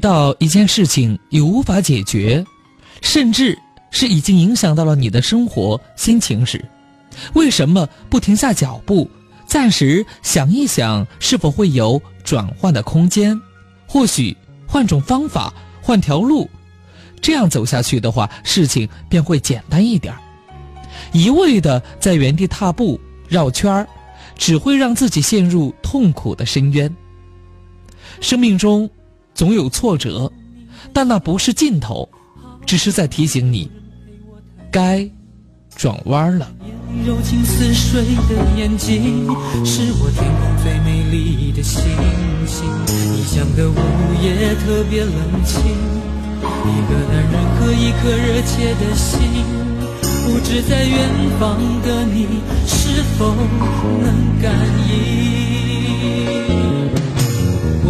到一件事情你无法解决，甚至是已经影响到了你的生活心情时，为什么不停下脚步，暂时想一想是否会有转换的空间？或许换种方法，换条路，这样走下去的话，事情便会简单一点。一味的在原地踏步、绕圈儿，只会让自己陷入痛苦的深渊。生命中。总有挫折，但那不是尽头，只是在提醒你，该转弯了。柔情似水的眼睛，是我天空最美丽的星星。异乡的午夜特别冷清，一个男人和一颗热切的心，不知在远方的你是否能感应。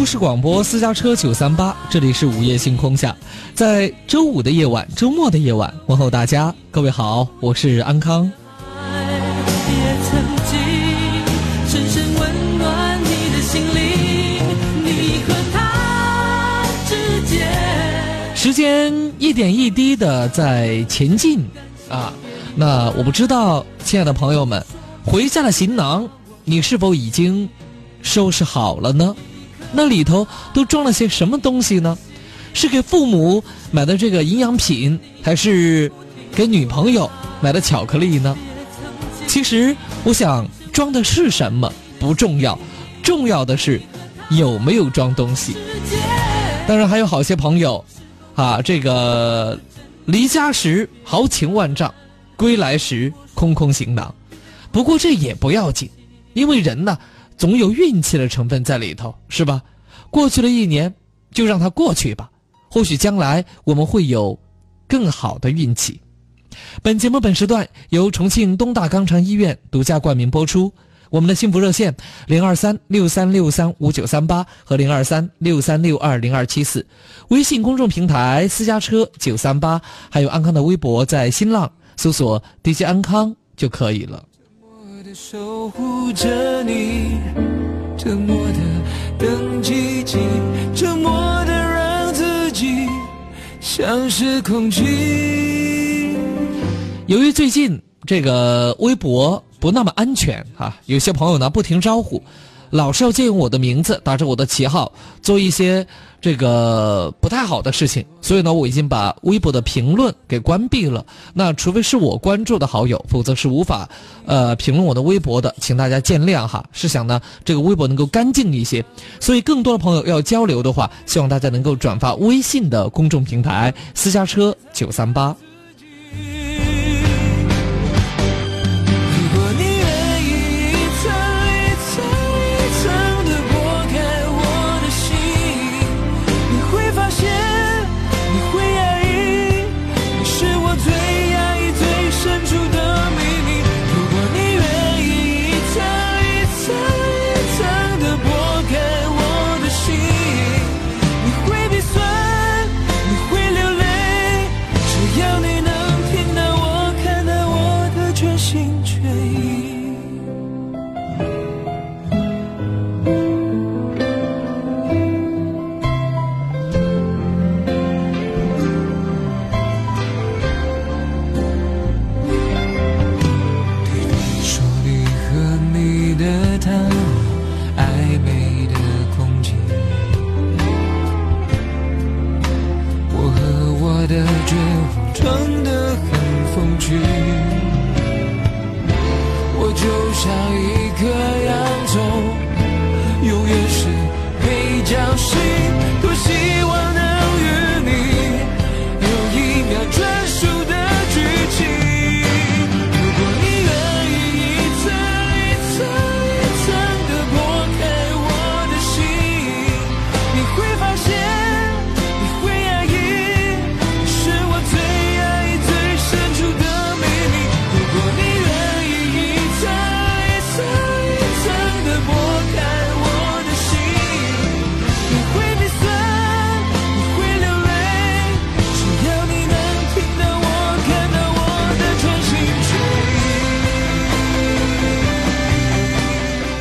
都市广播私家车九三八，这里是午夜星空下，在周五的夜晚，周末的夜晚，问候大家，各位好，我是安康。时间一点一滴的在前进啊，那我不知道，亲爱的朋友们，回家的行囊，你是否已经收拾好了呢？那里头都装了些什么东西呢？是给父母买的这个营养品，还是给女朋友买的巧克力呢？其实，我想装的是什么不重要，重要的是有没有装东西。当然，还有好些朋友，啊，这个离家时豪情万丈，归来时空空行囊。不过这也不要紧，因为人呢。总有运气的成分在里头，是吧？过去了一年，就让它过去吧。或许将来我们会有更好的运气。本节目本时段由重庆东大肛肠医院独家冠名播出。我们的幸福热线零二三六三六三五九三八和零二三六三六二零二七四，微信公众平台私家车九三八，还有安康的微博，在新浪搜索 DJ 安康就可以了。守护着你，折磨的等奇迹，折磨的让自己像是空气。由于最近这个微博不那么安全啊，有些朋友呢不停招呼。老是要借用我的名字，打着我的旗号做一些这个不太好的事情，所以呢，我已经把微博的评论给关闭了。那除非是我关注的好友，否则是无法呃评论我的微博的，请大家见谅哈。是想呢，这个微博能够干净一些，所以更多的朋友要交流的话，希望大家能够转发微信的公众平台私家车九三八。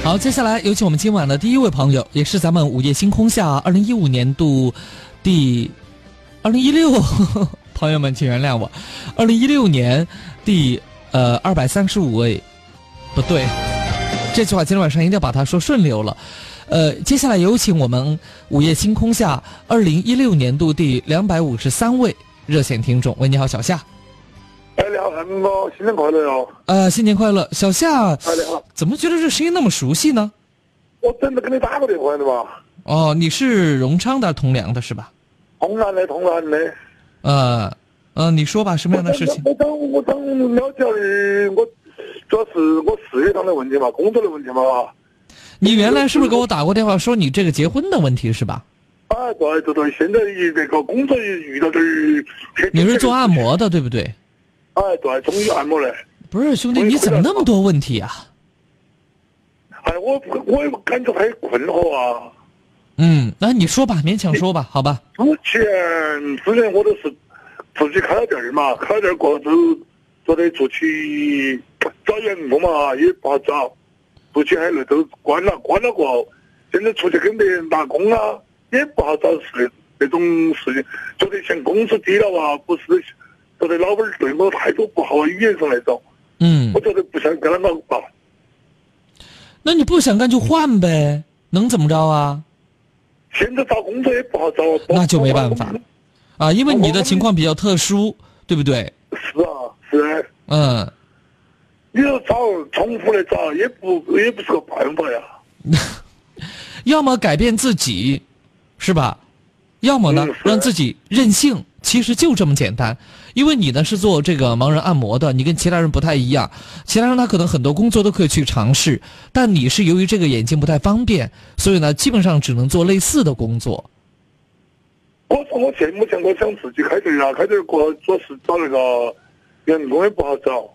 好，接下来有请我们今晚的第一位朋友，也是咱们午夜星空下二零一五年度第二零一六，朋友们请原谅我，二零一六年第呃二百三十五位，不对，这句话今天晚上一定要把它说顺溜了。呃，接下来有请我们午夜星空下二零一六年度第两百五十三位热线听众。喂，你好，小夏。哎，你好，嗯，我新年快乐哟！呃，新年快乐，小夏。哎，你好。怎么觉得这声音那么熟悉呢？我真的给你打过电话的吧？哦，你是荣昌的，铜梁的是吧？铜梁的，铜梁的。呃，呃，你说吧，什么样的事情？我想，我想了解我主要是我事业上的问题嘛，工作的问题嘛。你原来是不是给我打过电话说你这个结婚的问题是吧？啊，对对对，现在那个工作遇到点儿。你是做按摩的对不对？哎，对，中医按摩的。不是兄弟，你怎么那么多问题啊？哎，我我感觉很困惑啊。嗯，那你说吧，勉强说吧，好吧。之前之前我都是自己开了店儿嘛，开了店儿过后，都得出去找员工嘛，也不好找。出去还那都关了，关了过后，现在出去跟别人打工啊，也不好找事那种事情，觉得嫌工资低了啊，不是，觉得老板对我态度不好，语言上来找。嗯。我觉得不想跟他们搞。那你不想干就换呗，能怎么着啊？现在找工作也不好找。那就没办法，啊，因为你的情况比较特殊，对不对？是啊，是。嗯。你要找重复的找，也不也不是个办法呀。要么改变自己，是吧？要么呢，让自己任性。其实就这么简单。因为你呢是做这个盲人按摩的，你跟其他人不太一样。其他人他可能很多工作都可以去尝试，但你是由于这个眼睛不太方便，所以呢基本上只能做类似的工作。我说我现目前我想自己开店啊，开店过主要是找那个员工也不好找。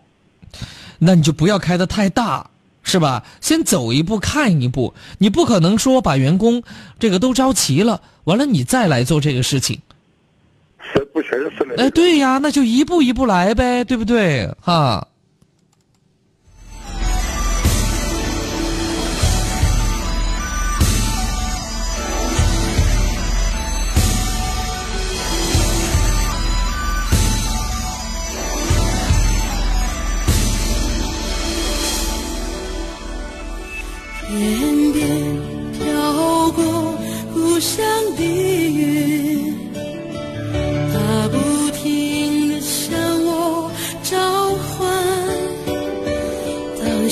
那你就不要开的太大，是吧？先走一步看一步，你不可能说把员工这个都招齐了，完了你再来做这个事情，哎，对呀，那就一步一步来呗，对不对？哈。天边飘过故乡的云，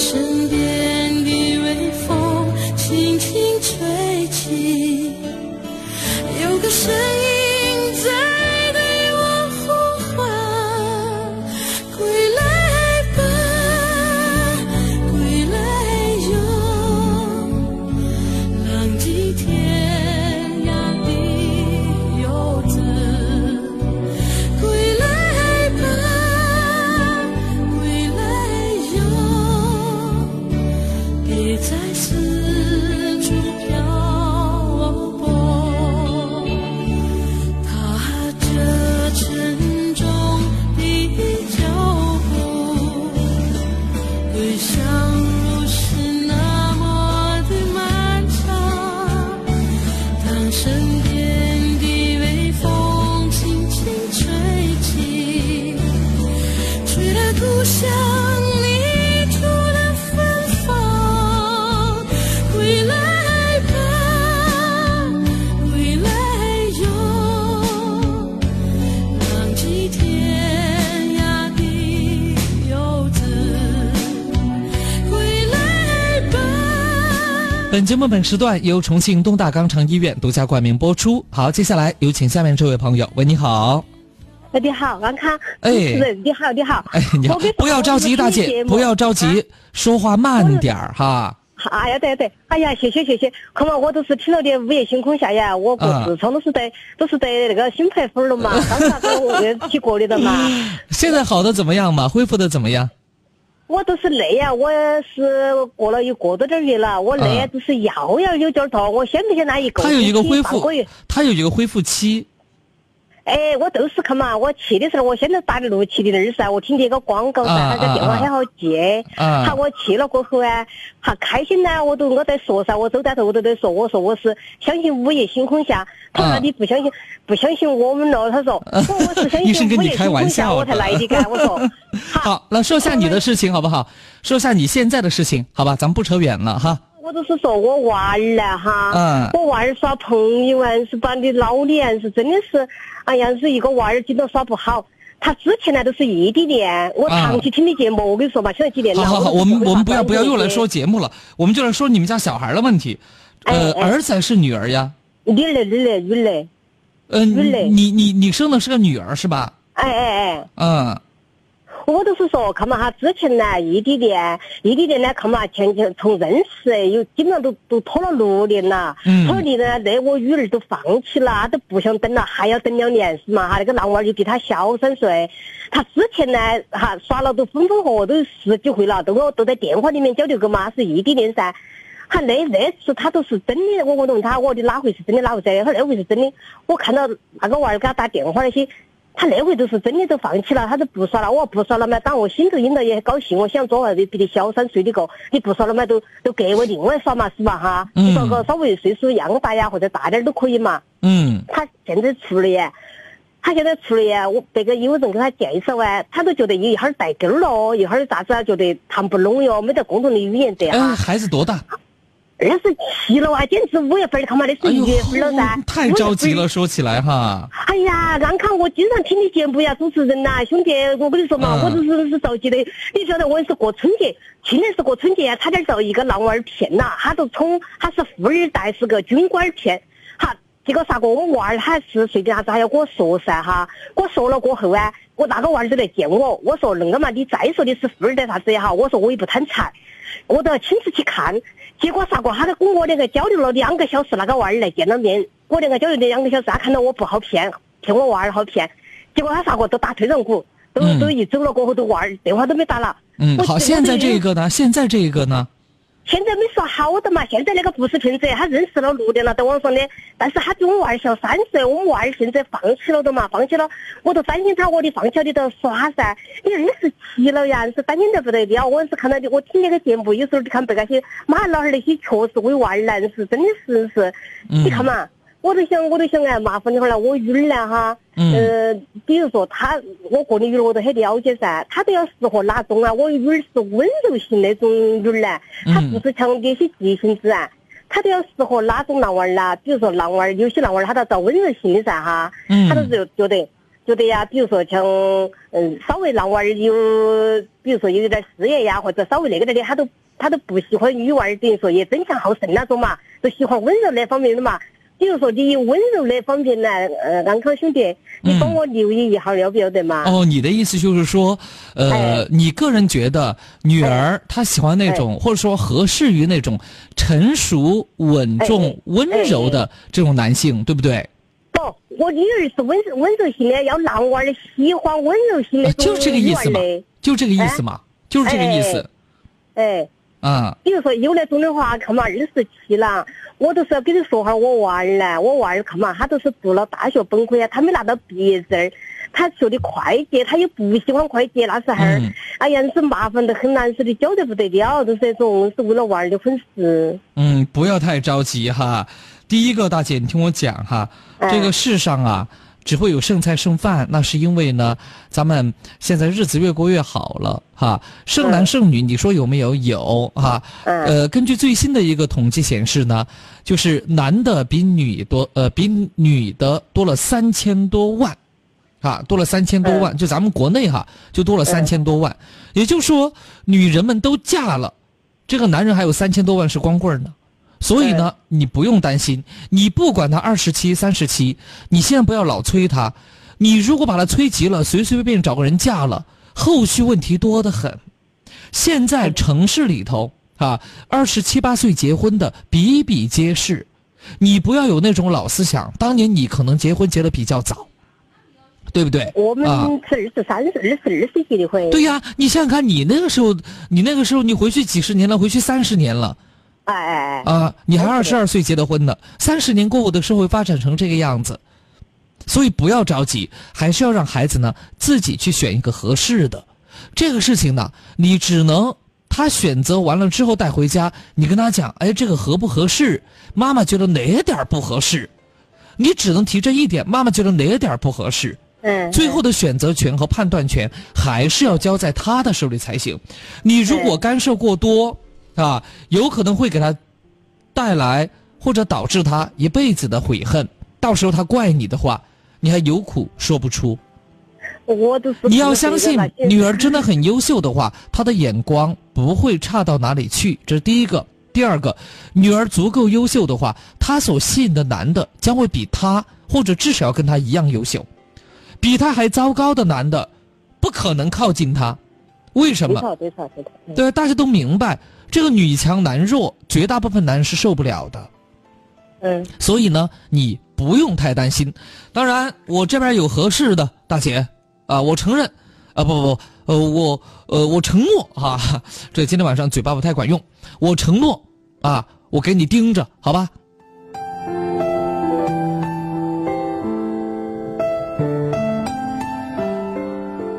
身边的微风轻轻吹起，有个声音。本节目本时段由重庆东大肛肠医院独家冠名播出。好，接下来有请下面这位朋友。喂，你好。喂，你好，安康。哎，你好，你好。哎，你好。不要着急，大姐，不要着急，说话慢点儿哈。哎呀，对对，哎呀，谢谢谢谢。看嘛，我都是听了点午夜星空下呀，我过痔疮都是得都是得那个新排粉了嘛，当啥子我起过的的嘛。现在好的怎么样嘛？恢复的怎么样？我都是累呀，我是过了一个多点月了，我累都是腰要有点痛。我先不先那一个？他有一个恢复，他有一个恢复期。哎，我都是看嘛，我去的时候，我现在打的路去的那儿噻，我听见一个广告噻，啊他个电话很好接。啊好，我去了过后啊，好开心呐，我都我在说噻，我走在头我都在说，我说我是相信午夜星空下。他说啊你不相信，不相信我们了。他说 我我是相医生信午夜跟你开星空下玩笑的我才来的，干。我说好，那说下你的事情好不好？说下你现在的事情，好吧？咱们不扯远了哈。我就是说我娃儿呢哈，嗯我娃儿耍朋友啊，是把你老脸是真的是，哎呀，是一个娃儿经常耍不好。他之前呢都是异地恋，我啊长期听你节目，我跟你说嘛，现在几年了。好好好，我们我们不要不要又来说节目了，我们就来说你们家小孩的问题。呃，哎哎儿子还是女儿呀？女儿女儿女儿，嗯，女儿你你你生的是个女儿是吧？哎哎哎。嗯我都是说，看嘛哈，之前呢异地恋，异地恋呢，看嘛前前从认识有基本上都都拖了六年了，嗯拖了六年呢，那我女儿都放弃了，她都不想等了，还要等两年是嘛哈，那个男娃儿就比她小三岁，他之前呢哈耍了都分分合合都有十几回了，都我都在电话里面交流过嘛，是异地恋噻。哈，那那次他都是真的，我我都问他，我的哪回是真的，哪回噻？他说那回是真的。我看到那个娃儿给他打电话那些，他那回都是真的都放弃了，他都不耍了。我不耍了嘛，当我心头应该也高兴，我想做娃子比你小三岁的个，你不耍了嘛，都都给我另外耍嘛，是吧哈？嗯你说个稍微岁数一样大呀，或者大点儿都可以嘛。嗯他现在出了耶，他现在出了耶，我别个有人给他介绍啊，他都觉得一会儿带根儿了，一会儿咋子啊，觉得谈不拢哟，没得共同的语言得哎，哈。孩子多大？二十七了啊，简直五月份儿看嘛，那是一月份了噻，太着急了。说起来哈。哎呀，安康，我经常听你节目呀，主持人呐、兄弟，我跟你说嘛，嗯我都是是着急的。你晓得我也是过春节，去年是过春节，差点遭一个男娃儿骗了，他都从他是富二代，是个军官儿骗，哈。结果啥个？我娃儿他是随便啥子还要跟我说噻哈，跟我说了过后啊，我那个娃儿就来见我，我说恁个嘛，你再说你是富二代啥子也好，我说我也不贪财，我都要亲自去看。结果啥个？他跟我两个交流了两个小时，那个娃儿来见了面，我两个交流了两个小时，他看到我不好骗，骗我娃儿好骗，结果他啥个都打退堂鼓，都、嗯都一走了过后，都娃儿电话都没打了。嗯，好，现在我这个呢？现在这个呢？现在没说好的嘛，现在那个不是骗子，他认识了六年了，在网上的，但是他比我娃儿小三岁，我们娃儿现在放弃了的嘛，放弃了，我都担心他，我的放弃了你都耍噻，你二十七了呀，你是担心得不得了，我是看到的，我听那个节目，有时候你看别个些妈老汉那些确实为娃儿难，是真的是是，你看嘛。我都想，我都想哎，麻烦你会儿了。我女儿呢，哈，嗯呃，比如说她，我个人女儿我都很了解噻，她都要适合哪种啊？我女儿是温柔型那种女儿呢，她嗯不是像那些急性子啊，她都要适合哪种男娃儿啦？比如说男娃儿，有些男娃儿他都要找温柔型的噻哈，嗯他都是觉得觉得呀，比如说像嗯，稍微男娃儿有，比如说有点事业呀，或者稍微那个点的，他都他都不喜欢女娃儿，等于说也争强好胜那种嘛，都喜欢温柔那方面的嘛。比如说你以温柔的方面来，呃，安康兄弟，你帮我留意一下，要不要得嘛？哦，你的意思就是说，呃哎，你个人觉得女儿她喜欢那种，或者说合适于那种成熟、稳重哎、温柔的这种男性，对不对？不，我女儿是温柔温柔型的，要男娃儿的，喜欢温柔型的啊，就这个意思嘛就这个意思嘛，就是这个意思哎。啊。比如说有那种的话，看嘛，二十七了，我都是要跟你说下，我娃儿呢，我娃儿看嘛，他都是读了大学本科呀，他没拿到毕业证，他学的会计，他又不喜欢会计，那时候哎呀，是麻烦得很难受的，教得不得了，都是那种是为了娃儿的婚事。嗯，不要太着急哈。第一个，大姐，你听我讲哈，嗯这个世上啊，只会有剩菜剩饭，那是因为呢，咱们现在日子越过越好了哈。剩男嗯剩女，你说有没有？有哈。嗯呃，根据最新的一个统计显示呢，就是男的比女多，呃，比女的多了三千多万。啊，多了三千多万，就咱们国内哈，就多了三千多万，也就是说，女人们都嫁了，这个男人还有三千多万是光棍儿呢。所以呢，你不用担心，你不管他二十七、三十七，你现在不要老催他。你如果把他催急了，随随便便找个人嫁了，后续问题多得很。现在城市里头啊，二十七八岁结婚的比比皆是，你不要有那种老思想。当年你可能结婚结的比较早，对不对？我们啊，是二十三岁、二十二岁结的婚。对呀，你想想看，你那个时候，你那个时候你回去几十年了，回去三十年了。哎哎哎。啊，你还二是十二岁结的婚呢，三十年过后的社会发展成这个样子，所以不要着急，还是要让孩子呢自己去选一个合适的。这个事情呢，你只能他选择完了之后带回家，你跟他讲，哎，这个合不合适？妈妈觉得哪点儿不合适？你只能提这一点，妈妈觉得哪点儿不合适？嗯，最后的选择权和判断权还是要交在他的手里才行。你如果干涉过多，啊，有可能会给他带来或者导致他一辈子的悔恨。到时候他怪你的话，你还有苦说不出。我都是你要相信女儿真的很优秀的话，她的眼光不会差到哪里去。这是第一个。第二个，女儿足够优秀的话，她所吸引的男的将会比她，或者至少要跟她一样优秀。比她还糟糕的男的，不可能靠近她。为什么？对大家都明白，这个女强男弱，绝大部分男人是受不了的。嗯所以呢，你不用太担心。当然，我这边有合适的大姐啊，我承认，啊不不不，呃我呃我承诺哈、这今天晚上嘴巴不太管用，我承诺啊，我给你盯着，好吧？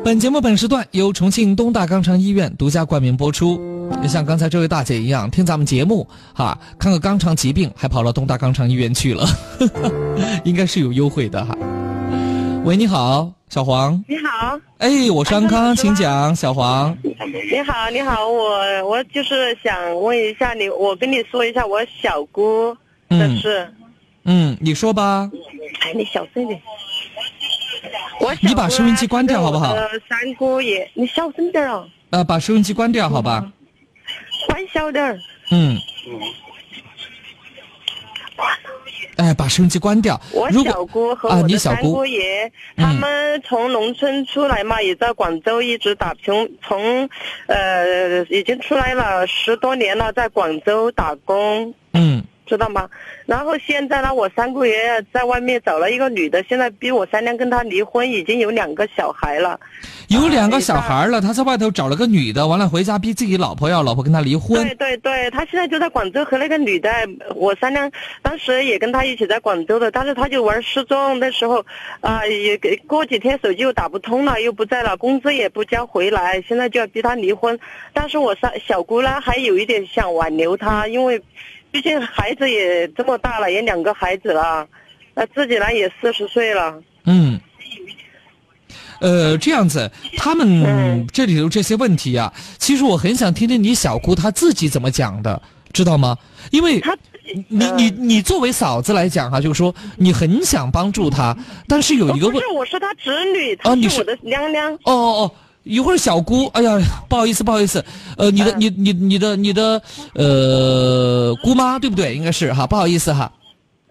本节目本时段由重庆东大肛肠医院独家冠名播出。也像刚才这位大姐一样，听咱们节目哈，看个肛肠疾病，还跑到东大肛肠医院去了，应该是有优惠的哈。喂，你好，小黄。你好，哎，我是安康，请讲，小黄。你好，你好，我我就是想问一下你，我跟你说一下我小姑的嗯事。嗯，你说吧。哎，你小声点。我你把收音机关掉好不好三姑爷，你小声点哦，呃，把收音机关掉，好吧？关小点儿。嗯。哎，把收音机关掉。我小姑和啊，我的三姑姑爷，嗯他们从农村出来嘛，也在广州一直打拼从，呃，已经出来了十多年了，在广州打工。嗯知道吗？然后现在呢，我三姑爷在外面找了一个女的，现在逼我三娘跟他离婚，已经有两个小孩了。有两个小孩了，他在外头找了个女的，完了回家逼自己老婆要老婆跟他离婚对。对对，他现在就在广州和那个女的，我三娘当时也跟他一起在广州的，但是他就玩失踪，那时候啊、也给过几天手机又打不通了，又不在了，工资也不交回来，现在就要逼他离婚。但是我三小姑呢，还有一点想挽留他，因为毕竟孩子也这么大了，也两个孩子了，那自己呢也四十岁了。嗯。呃，这样子，他们嗯这里头这些问题啊，其实我很想听听你小姑她自己怎么讲的，知道吗？因为她你你你作为嫂子来讲哈、就是说你很想帮助她，但是有一个问不是，我是她侄女，她是我的娘娘。哦哦哦，一会儿小姑，哎呀，不好意思，不好意思，呃，你的、嗯你你你的你的呃姑妈对不对？应该是哈，不好意思哈，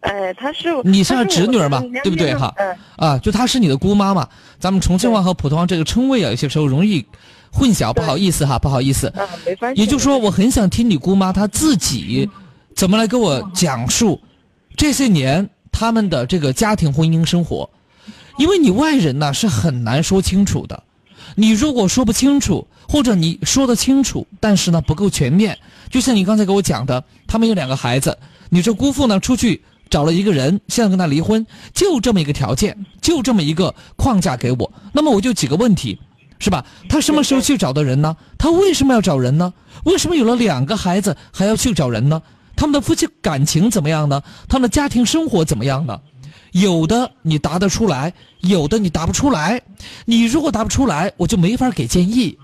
哎，她是你是侄女儿嘛，对不对哈？嗯，啊，就她是你的姑妈嘛。咱们重庆话和普通话这个称谓啊，有些时候容易混淆，不好意思哈，不好意思。啊，没关系。也就是说，我很想听你姑妈她自己怎么来跟我讲述这些年他们的这个家庭婚姻生活，因为你外人呢是很难说清楚的。你如果说不清楚，或者你说得清楚，但是呢不够全面，就像你刚才给我讲的，他们有两个孩子，你这姑父呢出去找了一个人，现在跟他离婚，就这么一个条件，就这么一个框架给我，那么我就几个问题，是吧？他什么时候去找的人呢？他为什么要找人呢？为什么有了两个孩子还要去找人呢？他们的夫妻感情怎么样呢？他们的家庭生活怎么样呢？有的你答得出来，有的你答不出来。你如果答不出来，我就没法给建议。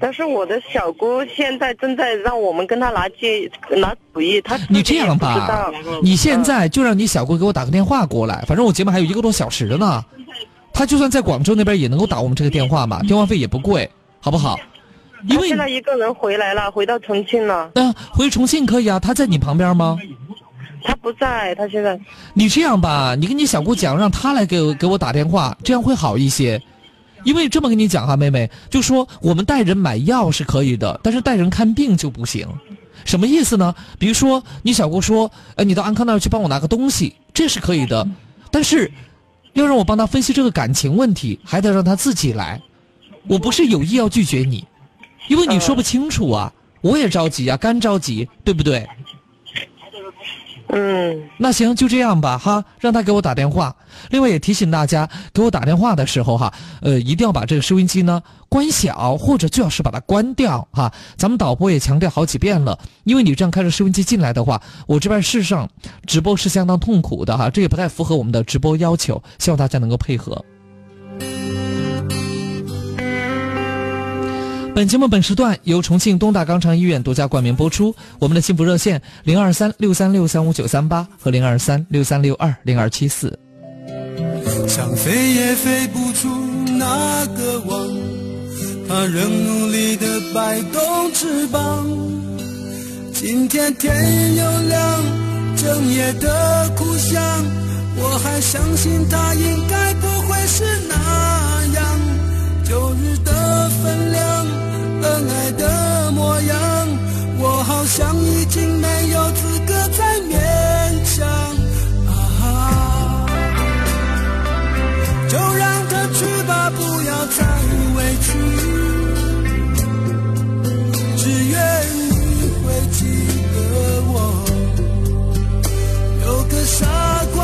但是我的小姑现在正在让我们跟她拿建拿主意，她你这样吧道，你现在就让你小姑给我打个电话过来，反正我节目还有一个多小时呢。她就算在广州那边也能够打我们这个电话嘛，电话费也不贵，好不好？因为现在一个人回来了，回到重庆了。嗯、回重庆可以啊，她在你旁边吗？他不在，他现在你这样吧，你跟你小姑讲，让她来给我给我打电话，这样会好一些。因为这么跟你讲哈，妹妹，就说我们带人买药是可以的，但是带人看病就不行。什么意思呢？比如说你小姑说，呃，你到安康那儿去帮我拿个东西，这是可以的，但是要让我帮她分析这个感情问题，还得让她自己来。我不是有意要拒绝你，因为你说不清楚啊，我也着急啊，干着急，对不对？嗯，那行，就这样吧，哈，让他给我打电话。另外也提醒大家，给我打电话的时候，哈，呃，一定要把这个收音机呢关小，或者最好是把它关掉，哈。咱们导播也强调好几遍了，因为你这样开着收音机进来的话，我这边事实上直播是相当痛苦的，哈，这也不太符合我们的直播要求，希望大家能够配合。本节目本时段由重庆东大肛肠医院独家冠名播出。我们的幸福热线零二三六三六三五九三八和零二三六三六二零二七四。想飞也飞不出那个网，它仍努力的摆动翅膀。今天天又亮，整夜的苦想，我还相信它应该不会是那样。旧日的分量。恩爱的模样，我好像已经没有资格再勉强。啊，就让他去吧，不要再委屈。只愿你会记得我，有个傻瓜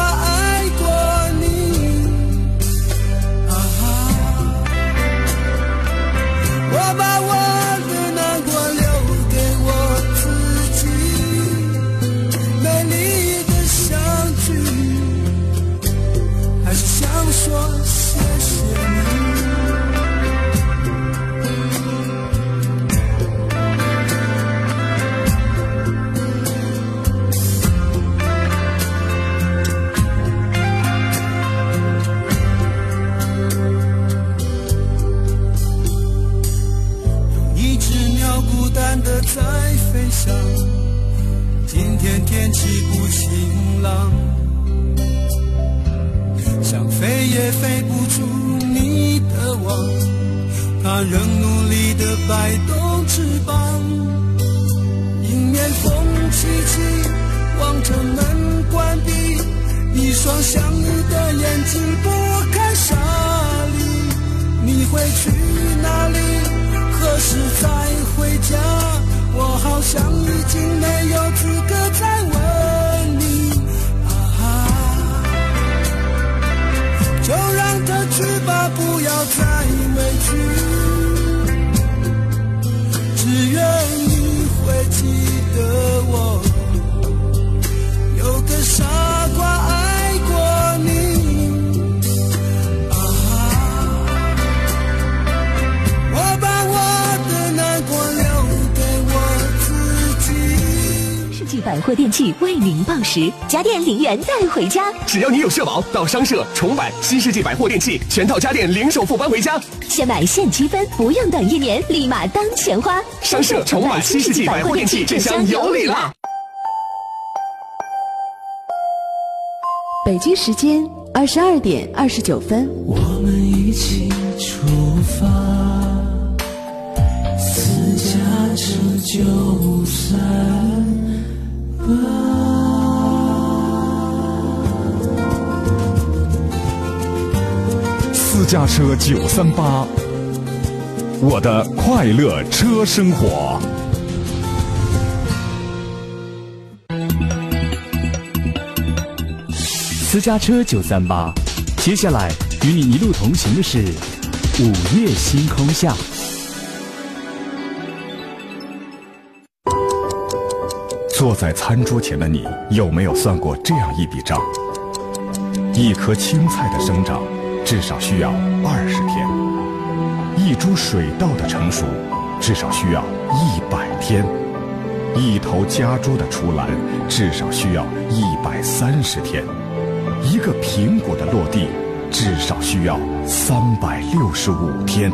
的在飞翔，今天天气不晴朗，想飞也飞不出你的网，它仍努力的摆动翅膀。迎面风凄凄，望着门关闭，一双想你的眼睛不看沙砾。你会去哪里？何时再回家？我好像已经没有资格再问你，啊，就让他去吧，不要再委屈，只愿百货电器为您报时，家电零元带回家。只要你有社保，到商社、重百、新世纪百货电器，全套家电零首付搬回家。先买现积分，不用等一年，立马当钱花。商社、重百、新世纪百货电器，这箱有礼啦。北京时间二十二点二十九分。我们一起出发，私家车九三。私家车九三八，我的快乐车生活。私家车九三八，接下来与你一路同行的是午夜星空下。坐在餐桌前的你，有没有算过这样一笔账？一颗青菜的生长，至少需要二十天；一株水稻的成熟，至少需要一百天；一头家猪的出栏，至少需要一百三十天；一个苹果的落地，至少需要三百六十五天。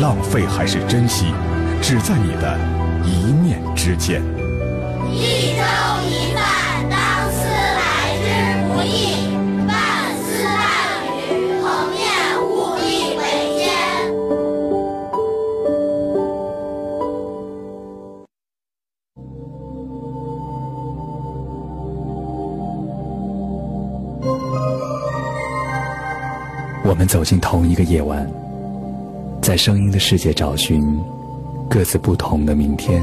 浪费还是珍惜，只在你的一念之间。一粥一饭，当思来之不易；半丝半缕，恒念物力维艰。我们走进同一个夜晚，在声音的世界找寻各自不同的明天。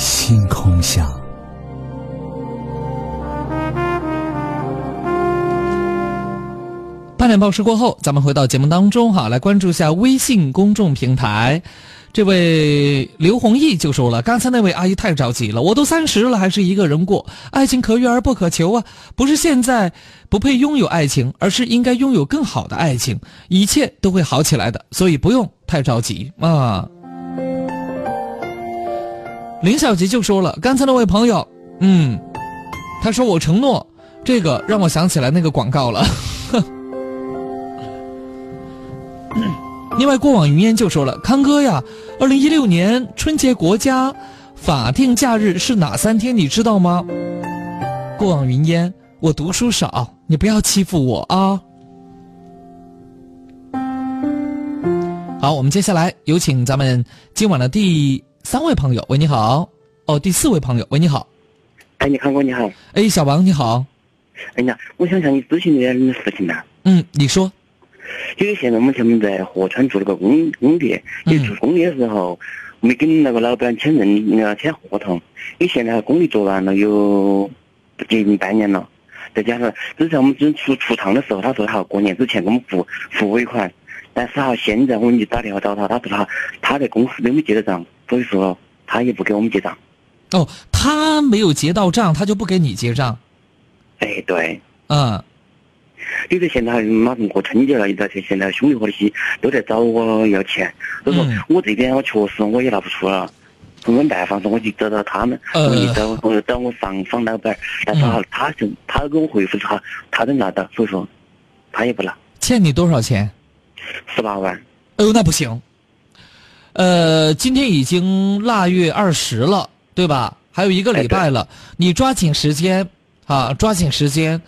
星空下。八点报时过后，咱们回到节目当中哈，来关注一下微信公众平台。这位刘弘毅就说了：“刚才那位阿姨太着急了，我都三十了，还是一个人过，爱情可遇而不可求啊！不是现在不配拥有爱情，而是应该拥有更好的爱情，一切都会好起来的，所以不用太着急啊。”林小吉就说了：“刚才那位朋友，嗯，他说我承诺，这个让我想起来那个广告了。”另外，过往云烟就说了：“康哥呀，二零一六年春节国家法定假日是哪三天？你知道吗？”过往云烟，我读书少，你不要欺负我啊！好，我们接下来有请咱们今晚的第三位朋友。喂，你好。哦，第四位朋友。喂，你好。哎，你康哥，你好。哎，小王，你好。哎呀，我想向你咨询一点事情呢。嗯，你说。因为现在我们前面在合川做了个工工地，你做工地的时候没跟那个老板签认那个签合同，因为现在工地做完了有接近半年了，再加上之前我们只出出厂的时候，他说他过年之前给我们付付尾款，但是哈现在我们就打电话找他，他说他他在公司都没有结的账，所以说他也不给我们结账。哦，他没有结到账，他就不给你结账。哎，对。嗯。因为现在马上过春节了，而且现在兄弟伙那些都在找我要钱，所以说我这边我确实我也拿不出了，没办法，说我就找到他们，我就找我找我上方老板，但是他他是他给我回复他他能拿到，所以说他也不拿。欠你多少钱？十八万。哦，那不行。呃，今天已经腊月二十了，对吧？还有一个礼拜了，你抓紧时间啊，抓紧时间。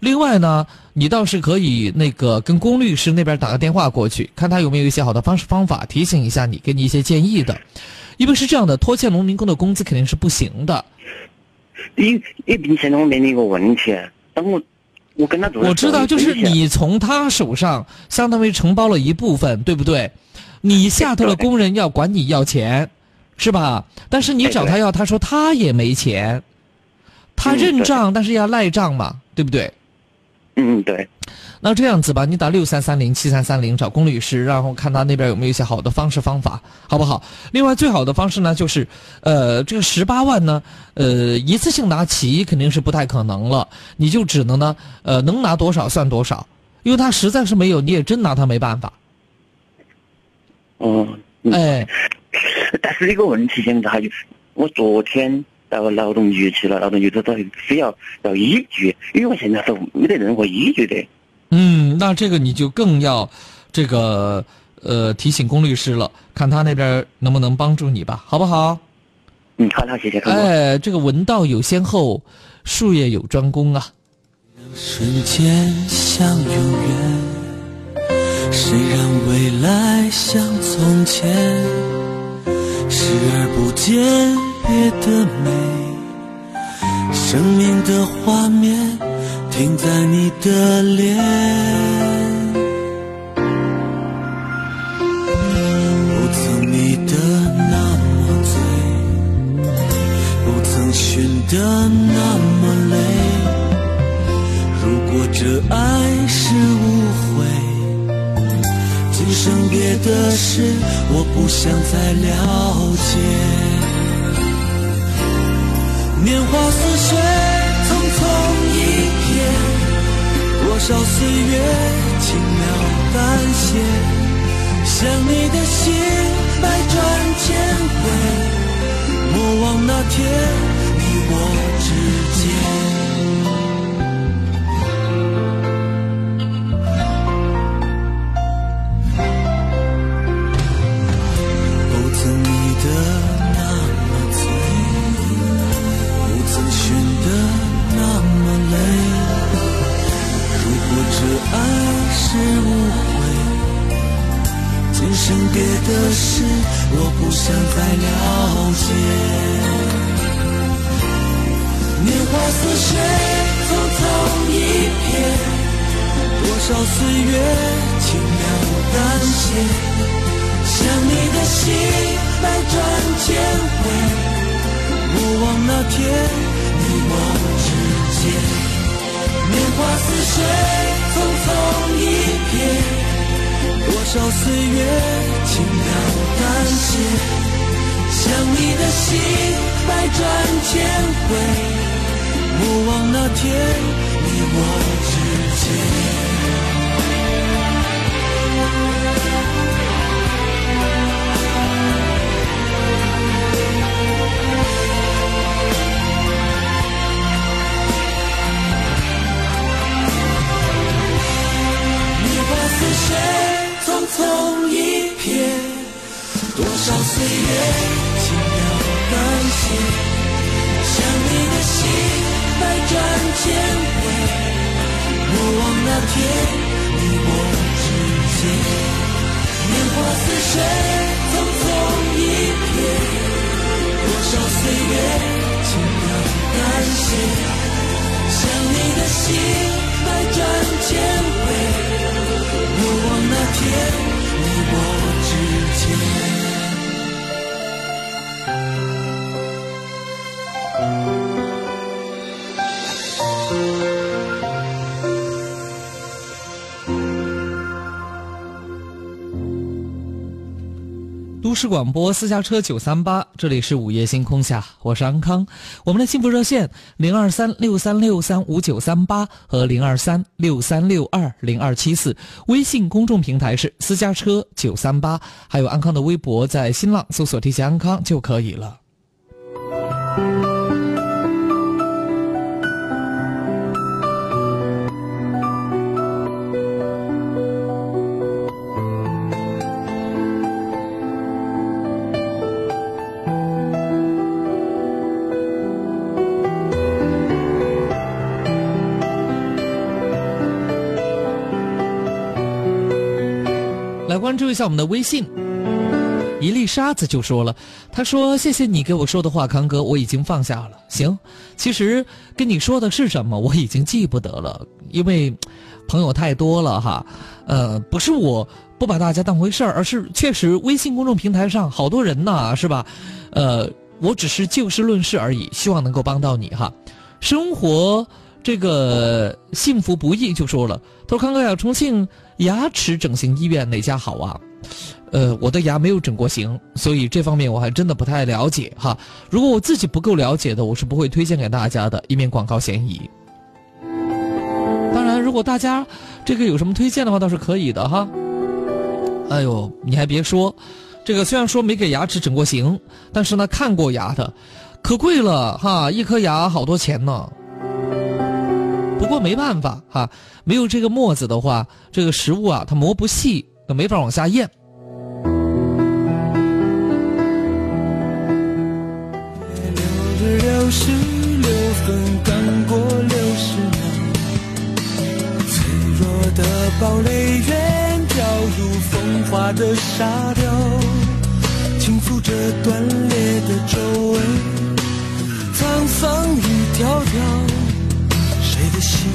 另外呢，你倒是可以那个跟龚律师那边打个电话过去，看他有没有一些好的方式方法，提醒一下你，给你一些建议的。因为是这样的，拖欠农民工的工资肯定是不行的。因因并且我面临一个问题，当我我跟他，我知道，就是你从他手上相当于承包了一部分，对不对？你下头的工人要管你要钱，是吧？但是你找他要，他说他也没钱，他认账，但是要赖账嘛，对不对？嗯，对。那这样子吧，你打六三三零七三三零找龚律师，然后看他那边有没有一些好的方式方法，好不好？另外，最好的方式呢，就是，呃，这个十八万呢，呃，一次性拿齐肯定是不太可能了，你就只能呢，呃，能拿多少算多少，因为他实在是没有，你也真拿他没办法。哦。哎。但是一个问题现在还有，我昨天。到劳动局去了，劳动局这都非要要依据，因为我现在是没得任何依据的。嗯，那这个你就更要这个呃提醒龚律师了，看他那边能不能帮助你吧，好不好？嗯，好，好，谢谢。哎，这个文道有先后，术业有专攻啊。瞬间像永远，谁让未来像从前，视而不见。别的美，生命的画面停在你的脸。不曾迷得那么醉，不曾寻得那么累。如果这爱生别的事我不想再了解。年华似水，匆匆一瞥，多少岁月轻描淡写，想你的心百转千回，莫忘那天你我之间。这爱是误会，今生别的事我不想再了解。年华似水，匆匆一瞥，多少岁月轻描淡写，想你的心百转千回，不忘那天。年华似水，匆匆一瞥，多少岁月轻描淡写。想你的心，百转千回，莫忘那天你我之间。谁匆匆一瞥，多少岁月轻描淡写，想你的心百转千回，莫忘那天你我之间。年华似水，匆匆一瞥，多少岁月轻描淡写，想你的心百转千。你我之间。是广播私家车九三八，这里是午夜星空下，我是安康。我们的幸福热线零二三六三六三五九三八和零二三六三六二零二七四，微信公众平台是私家车九三八，还有安康的微博，在新浪搜索“提前安康”就可以了。注一下我们的微信，一粒沙子就说了，他说：“谢谢你给我说的话，康哥，我已经放下了。行，其实跟你说的是什么，我已经记不得了，因为朋友太多了哈。呃，不是我不把大家当回事儿，而是确实微信公众平台上好多人呐，是吧？呃，我只是就事论事而已，希望能够帮到你哈。生活这个幸福不易，就说了，他说康哥呀，重庆。”牙齿整形医院哪家好啊？呃，我的牙没有整过形，所以这方面我还真的不太了解哈。如果我自己不够了解的，我是不会推荐给大家的，以免广告嫌疑。当然，如果大家这个有什么推荐的话，倒是可以的哈。哎呦，你还别说，这个虽然说没给牙齿整过形，但是呢，看过牙的，可贵了哈，一颗牙好多钱呢。不过没办法哈，没有这个沫子的话，这个食物啊它磨不细，都没法往下咽。六六十六分，刚过六十秒，脆弱的堡垒原掉入风化的沙雕，轻抚着断裂的皱纹，沧桑一条条。心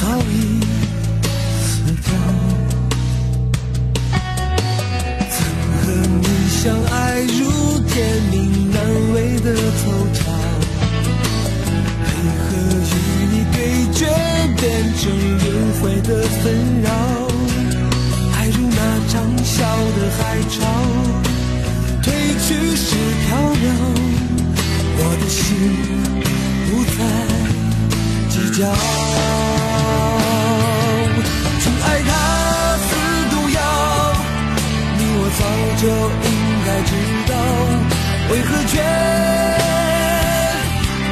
早已死掉，曾和你相爱如天命难违的惆怅，配合与你对决变成轮回的纷扰，爱如那涨笑的海潮，退去时飘渺，我的心不再。计较，亲爱它似毒药，你我早就应该知道，为何却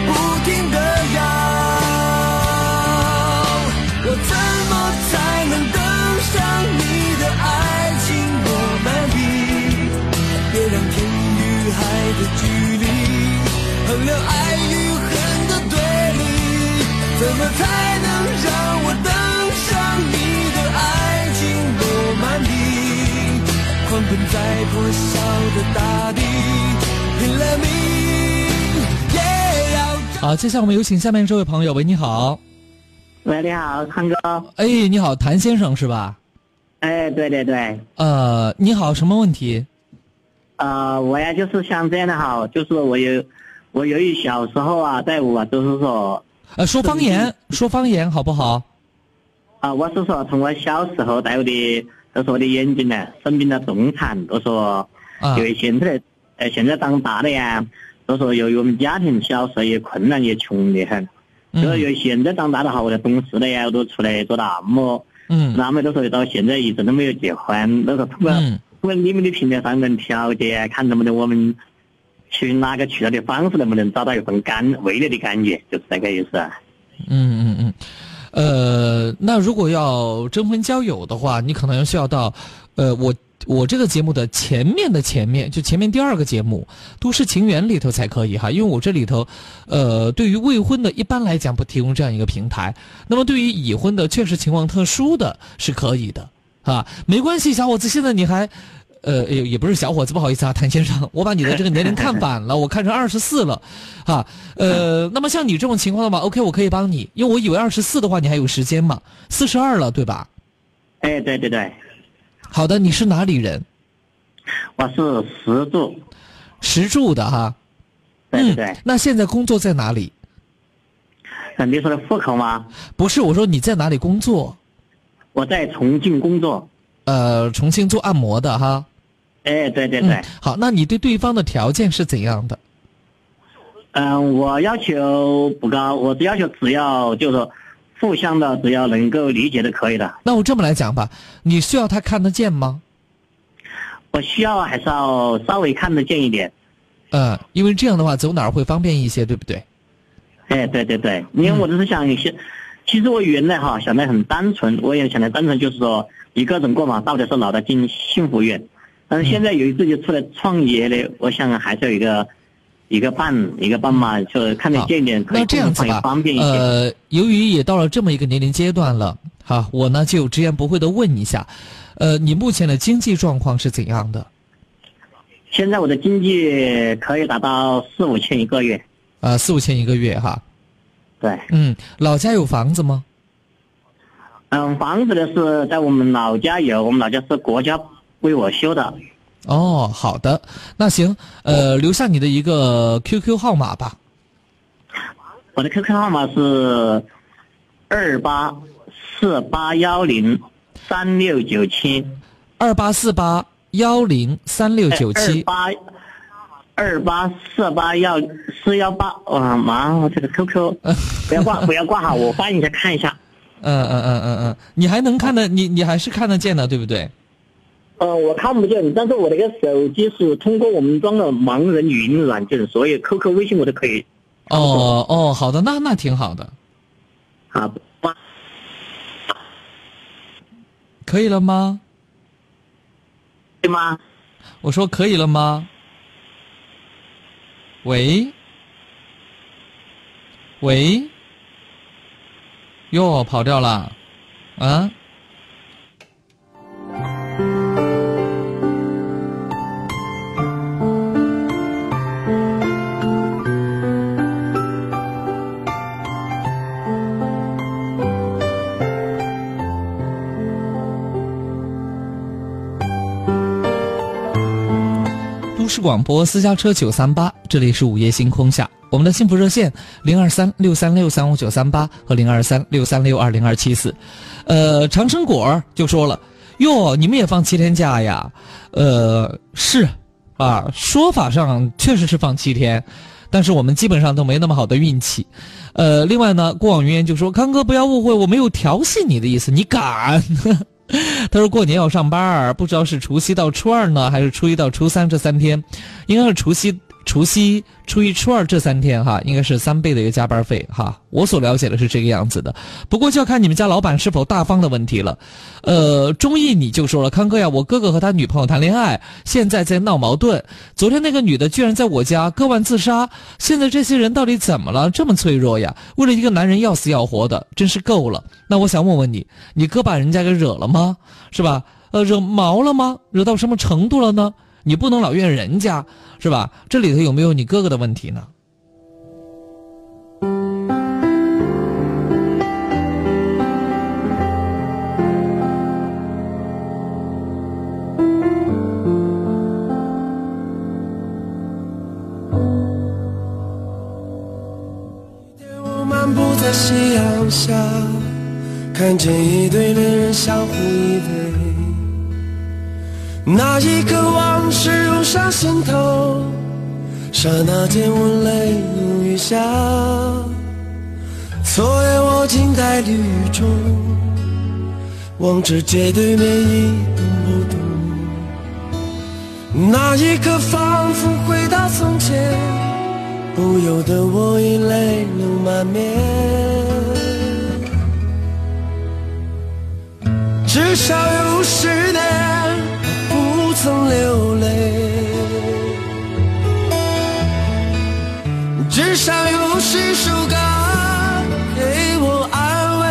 不停的要？我怎么才能登上你的爱情诺曼底？别让天与海的距离衡量爱。么才能让我登上你的爱情罗曼蒂？狂奔在破晓的大地，拼了命也要。好，接下来我们有请下面这位朋友。喂，你好。喂，你好，康哥。哎，你好，谭先生是吧？哎，对对对。呃，你好，什么问题？呃，我呀就是像这样的哈，就是我有，我由于小时候啊，在我就是说，呃，说方言，说方言好不好？啊，我是说从我小时候带我的，都是我的眼睛呢生病了重残，都说，因为现在，呃，现在长大了呀，都说由于我们家庭小时候也困难也穷得很，就是由于现在长大了哈，我才懂事了呀，我都出来做那么，嗯，那么都说到现在一直都没有结婚，都说通过。通过你们的平台上能调解，看能不能我们去哪个渠道的方式，能不能找到一份感未来的感觉，就是这个意思。嗯嗯嗯，呃，那如果要征婚交友的话，你可能需要到，呃，我我这个节目的前面的前面，就前面第二个节目《都市情缘》里头才可以哈，因为我这里头，呃，对于未婚的，一般来讲不提供这样一个平台。那么对于已婚的，确实情况特殊的是可以的。啊，没关系，小伙子，现在你还，呃，也也不是小伙子，不好意思啊，谭先生，我把你的这个年龄看 反了，我看成二十四了，啊，呃，那么像你这种情况的话，OK，我可以帮你，因为我以为二十四的话你还有时间嘛，四十二了，对吧？哎，对对对。好的，你是哪里人？我是石柱，石柱的哈。对对对。那现在工作在哪里？你说的户口吗？不是，我说你在哪里工作？我在重庆工作，呃，重庆做按摩的哈。哎，对对对。好，那你对对方的条件是怎样的？嗯，我要求不高，我只要求只要就是说互相的，只要能够理解就可以的。那我这么来讲吧，你需要他看得见吗？我需要还是要稍微看得见一点。呃，因为这样的话走哪儿会方便一些，对不对？哎，对对对，因为我只是想。其实我原来哈想的很单纯，我也想的单纯就是说一个人过嘛，到底是老的进幸福院。但是现在由于自己出来创业呢，我想还是有一个一个伴一个伴嘛，就看得见一点，可以这样子吧，方便一些。呃，由于也到了这么一个年龄阶段了，哈，我呢就直言不讳的问一下，呃，你目前的经济状况是怎样的？现在我的经济可以达到四五千一个月。啊，四五千一个月哈。对，嗯，老家有房子吗？嗯，房子呢是在我们老家有，我们老家是国家为我修的。哦，好的，那行，呃，留下你的一个 QQ 号码吧。我的 QQ 号码是二八四八幺零三六九七，二八四八幺零三六九七。二八四八幺四幺八，哇妈，我这个 QQ 不要挂，不要挂哈，我翻一下看一下。嗯嗯嗯嗯嗯，你还能看得，你你还是看得见的，对不对？嗯，我看不见，但是我那个手机是通过我们装了盲人语音软件，所以 QQ、微信我都可以。哦哦，好的，那那挺好的。好，可以了吗？对吗？我说可以了吗？喂，喂，哟，跑掉了，啊？广播私家车九三八，这里是午夜星空下，我们的幸福热线零二三六三六三五九三八和零二三六三六二零二七四，呃，长生果就说了，哟，你们也放七天假呀？呃，是，啊，说法上确实是放七天，但是我们基本上都没那么好的运气，呃，另外呢，过往云烟就说，康哥不要误会，我没有调戏你的意思，你敢？他说过年要上班儿，不知道是除夕到初二呢，还是初一到初三这三天，应该是除夕、除夕、初一、初二这三天哈，应该是三倍的一个加班费哈。我所了解的是这个样子的，不过就要看你们家老板是否大方的问题了。呃，中意你就说了，康哥呀，我哥哥和他女朋友谈恋爱，现在在闹矛盾。昨天那个女的居然在我家割腕自杀，现在这些人到底怎么了？这么脆弱呀？为了一个男人要死要活的，真是够了。那我想问问你，你哥把人家给惹了吗？是吧？呃，惹毛了吗？惹到什么程度了呢？你不能老怨人家，是吧？这里头有没有你哥哥的问题呢？在夕阳下，看见一对恋人相互依偎，那一刻往事涌上心头，刹那间我泪如雨下。昨夜我静在绿雨中，望着街对面一动不动，那一刻仿佛回到从前。不由得我已泪流满面，至少有十年曾流泪，至少有十首歌给我安慰，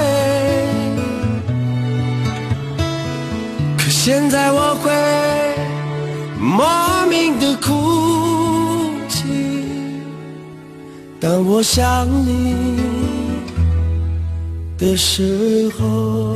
可现在我会莫名的哭泣。当我想你的时候，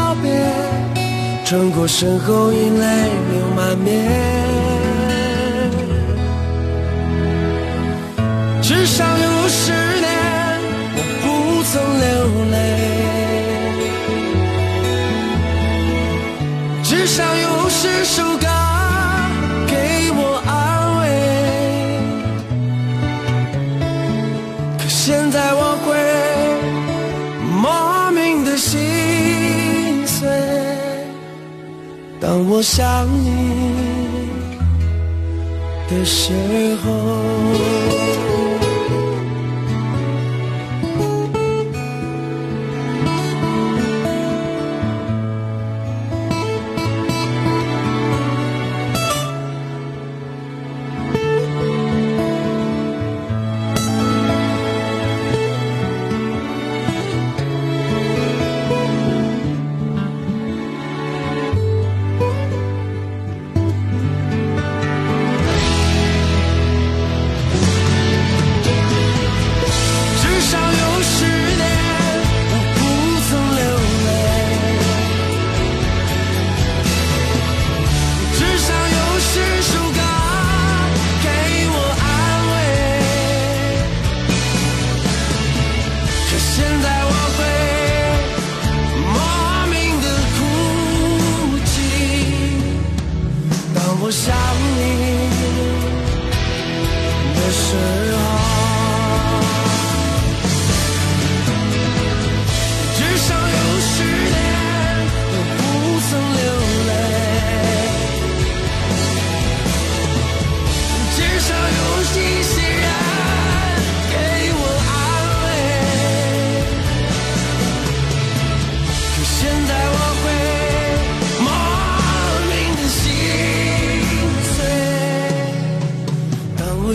转过身后已泪流满面。至少有十年我不曾流泪，至少有十首歌。当我想你的时候。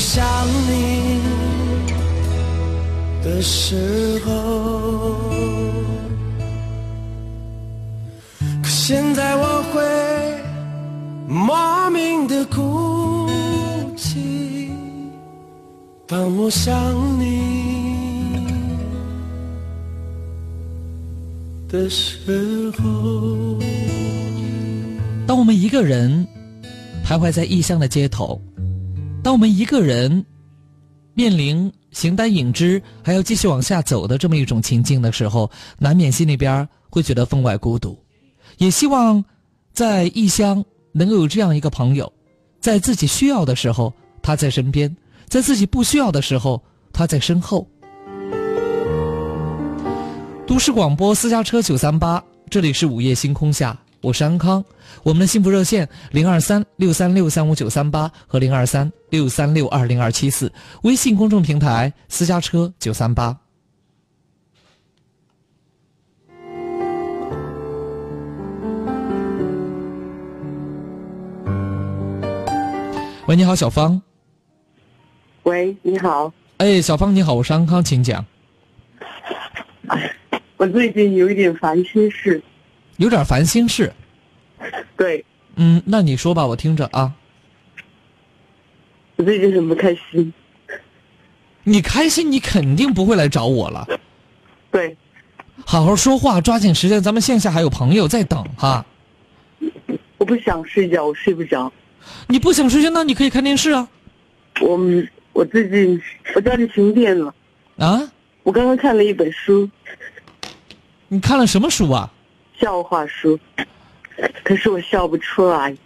想你的时候可现在我会莫名的哭泣当我想你的时候当我们一个人徘徊在异乡的街头当我们一个人面临形单影只，还要继续往下走的这么一种情境的时候，难免心里边会觉得分外孤独。也希望在异乡能够有这样一个朋友，在自己需要的时候他在身边，在自己不需要的时候他在身后。都市广播私家车九三八，这里是午夜星空下，我是安康。我们的幸福热线零二三六三六三五九三八和零二三六三六二零二七四，微信公众平台私家车九三八。喂，你好，小芳。喂，你好。哎，小芳，你好，我是安康，请讲。我最近有一点烦心事。有点烦心事。对。嗯，那你说吧，我听着啊。我最近很不开心。你开心，你肯定不会来找我了。对。好好说话，抓紧时间，咱们线下还有朋友在等哈。我不想睡觉，我睡不着。你不想睡觉，那你可以看电视啊。我我最近我家里停电了。啊？我刚刚看了一本书。你看了什么书啊？笑话书。可是我笑不出来。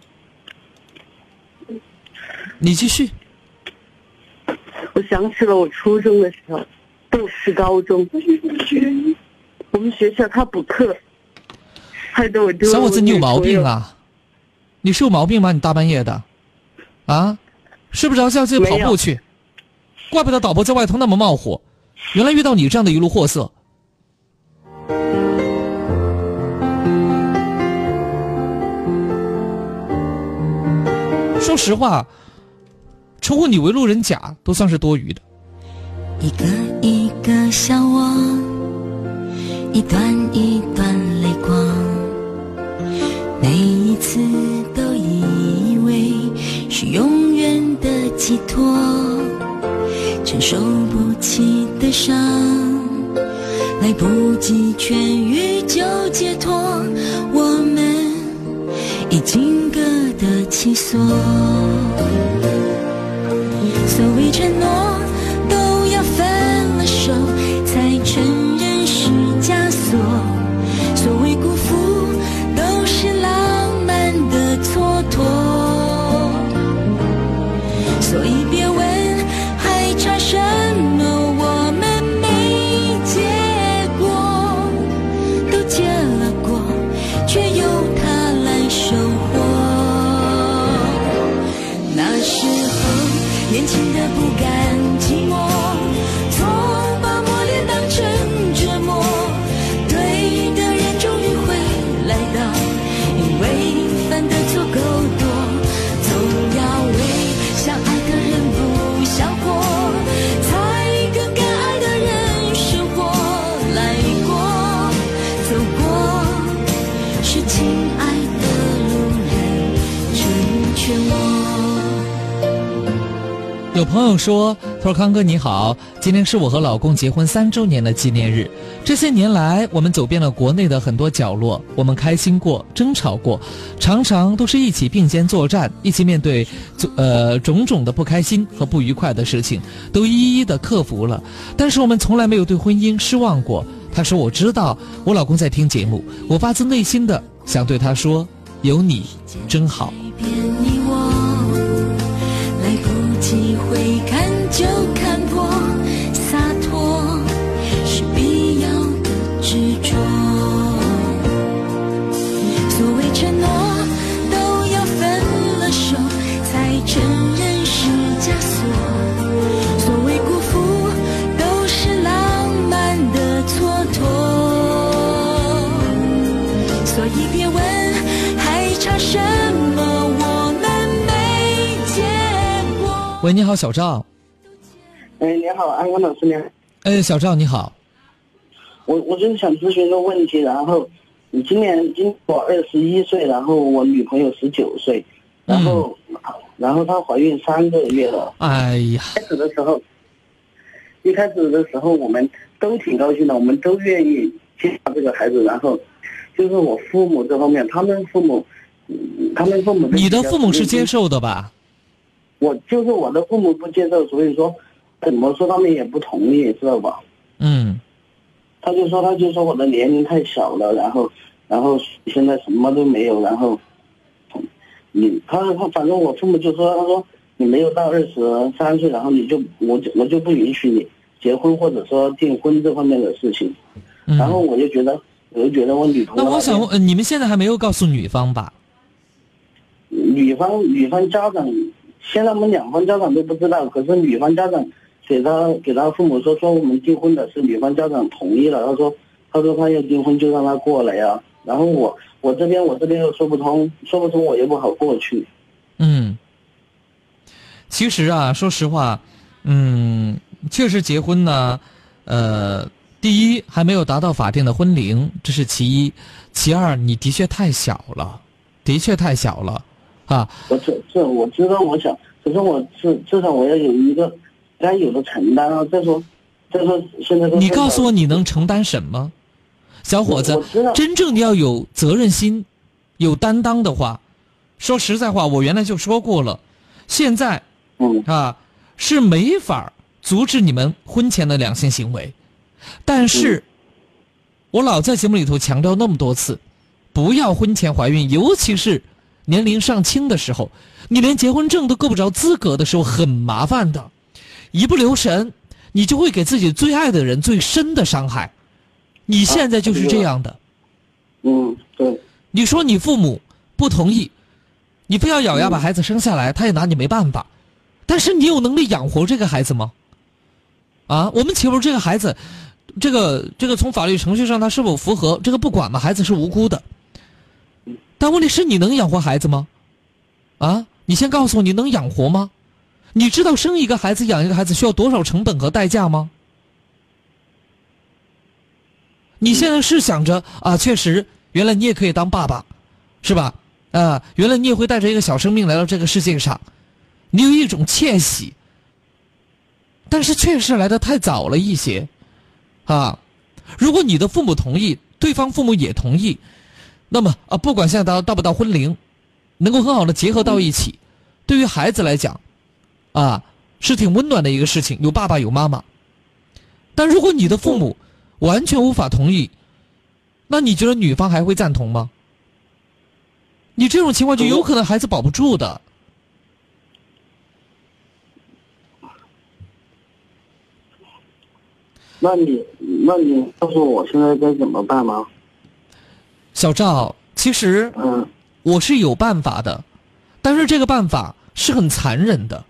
你继续。我想起了我初中的时候，不是高中。我们学校他补课，害得我丢小伙子，你有毛病啊！你是有毛病吗？你大半夜的，啊，睡不着觉就跑步去，怪不得导播在外头那么冒火，原来遇到你这样的一路货色。说实话，称呼你为路人甲都算是多余的。一个一个笑我，一段一段泪光，每一次都以为是永远的寄托，承受不起的伤，来不及痊愈就解脱，已经各得其所。所谓承诺，说：“他说康哥你好，今天是我和老公结婚三周年的纪念日。这些年来，我们走遍了国内的很多角落，我们开心过，争吵过，常常都是一起并肩作战，一起面对呃种种的不开心和不愉快的事情，都一一的克服了。但是我们从来没有对婚姻失望过。”他说：“我知道我老公在听节目，我发自内心的想对他说，有你真好。”喂，你好，小赵。哎，你好，安安老师，你好。哎，小赵你好。我我就是想咨询一个问题，然后，你今年今我二十一岁，然后我女朋友十九岁，然后，然后她怀孕三个月了。哎呀，开始的时候，一开始的时候我们都挺高兴的，我们都愿意接下这个孩子，然后，就是我父母这方面，他们父母，嗯他们父母你的父母是接受的吧？我就是我的父母不接受，所以说怎么说他们也不同意，知道吧？嗯。他就说，他就说我的年龄太小了，然后，然后现在什么都没有，然后，你他他反正我父母就说，他说你没有到二十三岁，然后你就我就我就不允许你结婚或者说订婚这方面的事情，然后我就觉得我就觉得我女朋友。那我想问，你们现在还没有告诉女方吧？女方女方家长，现在我们两方家长都不知道，可是女方家长给他给他父母说说我们订婚的是女方家长同意了，他说他说他要订婚就让他过来呀，然后我我这边我这边又说不通，说不通我又不好过去。嗯，其实啊，说实话，嗯，确实结婚呢，呃，第一还没有达到法定的婚龄，这是其一；其二，你的确太小了，的确太小了，啊。我这这我知道，我想，可是我至至少我要有一个该有的承担啊。再说，再说现在你告诉我你能承担什么，小伙子？真正你要有责任心、有担当的话，说实在话，我原来就说过了，现在，嗯啊，是没法阻止你们婚前的两性行为，但是，我老在节目里头强调那么多次，不要婚前怀孕，尤其是年龄尚轻的时候，你连结婚证都够不着资格的时候，很麻烦的，一不留神，你就会给自己最爱的人最深的伤害。你现在就是这样的。嗯，对。你说你父母不同意，你非要咬牙把孩子生下来，他也拿你没办法。但是你有能力养活这个孩子吗？啊，我们岂不是这个孩子，这个这个从法律程序上他是否符合，这个不管嘛，孩子是无辜的。但问题是你能养活孩子吗？啊，你先告诉我，你能养活吗？你知道生一个孩子、养一个孩子需要多少成本和代价吗？你现在是想着啊，确实，原来你也可以当爸爸，是吧？啊，原来你也会带着一个小生命来到这个世界上，你有一种窃喜。但是确实来的太早了一些，啊，如果你的父母同意，对方父母也同意，那么啊，不管现在到到不到婚龄，能够很好的结合到一起，对于孩子来讲，啊，是挺温暖的一个事情，有爸爸有妈妈。但如果你的父母完全无法同意，那你觉得女方还会赞同吗？你这种情况就有可能孩子保不住的。那你，那你告诉我现在该怎么办吗？小赵，其实，我是有办法的，但是这个办法是很残忍的。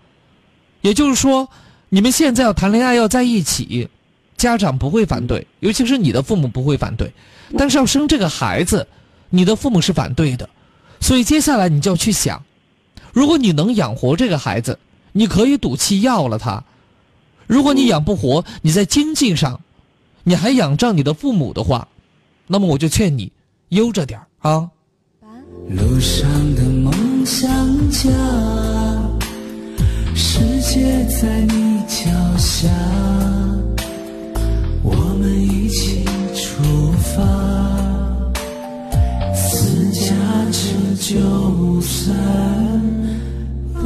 也就是说，你们现在要谈恋爱要在一起，家长不会反对，尤其是你的父母不会反对。但是要生这个孩子，你的父母是反对的，所以接下来你就要去想，如果你能养活这个孩子，你可以赌气要了他。如果你养不活，你在经济上，你还仰仗你的父母的话，那么我就劝你悠着点儿啊。路上的梦想家，世界在你脚下，我们一起出发，私家车九三八。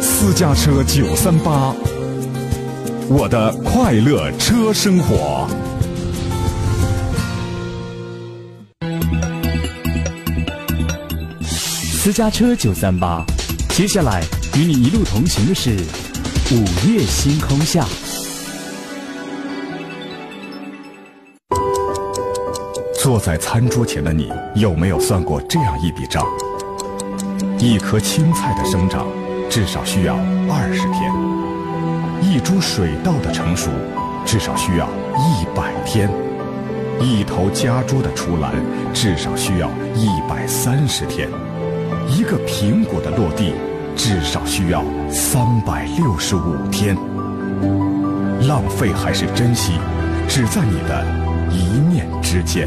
私家车九三八，我的快乐车生活。私家车九三八，接下来与你一路同行的是午夜星空下。坐在餐桌前的你，有没有算过这样一笔账？一颗青菜的生长。至少需要二十天，一株水稻的成熟至少需要一百天，一头家猪的出栏至少需要一百三十天，一个苹果的落地至少需要三百六十五天。浪费还是珍惜，只在你的一念之间。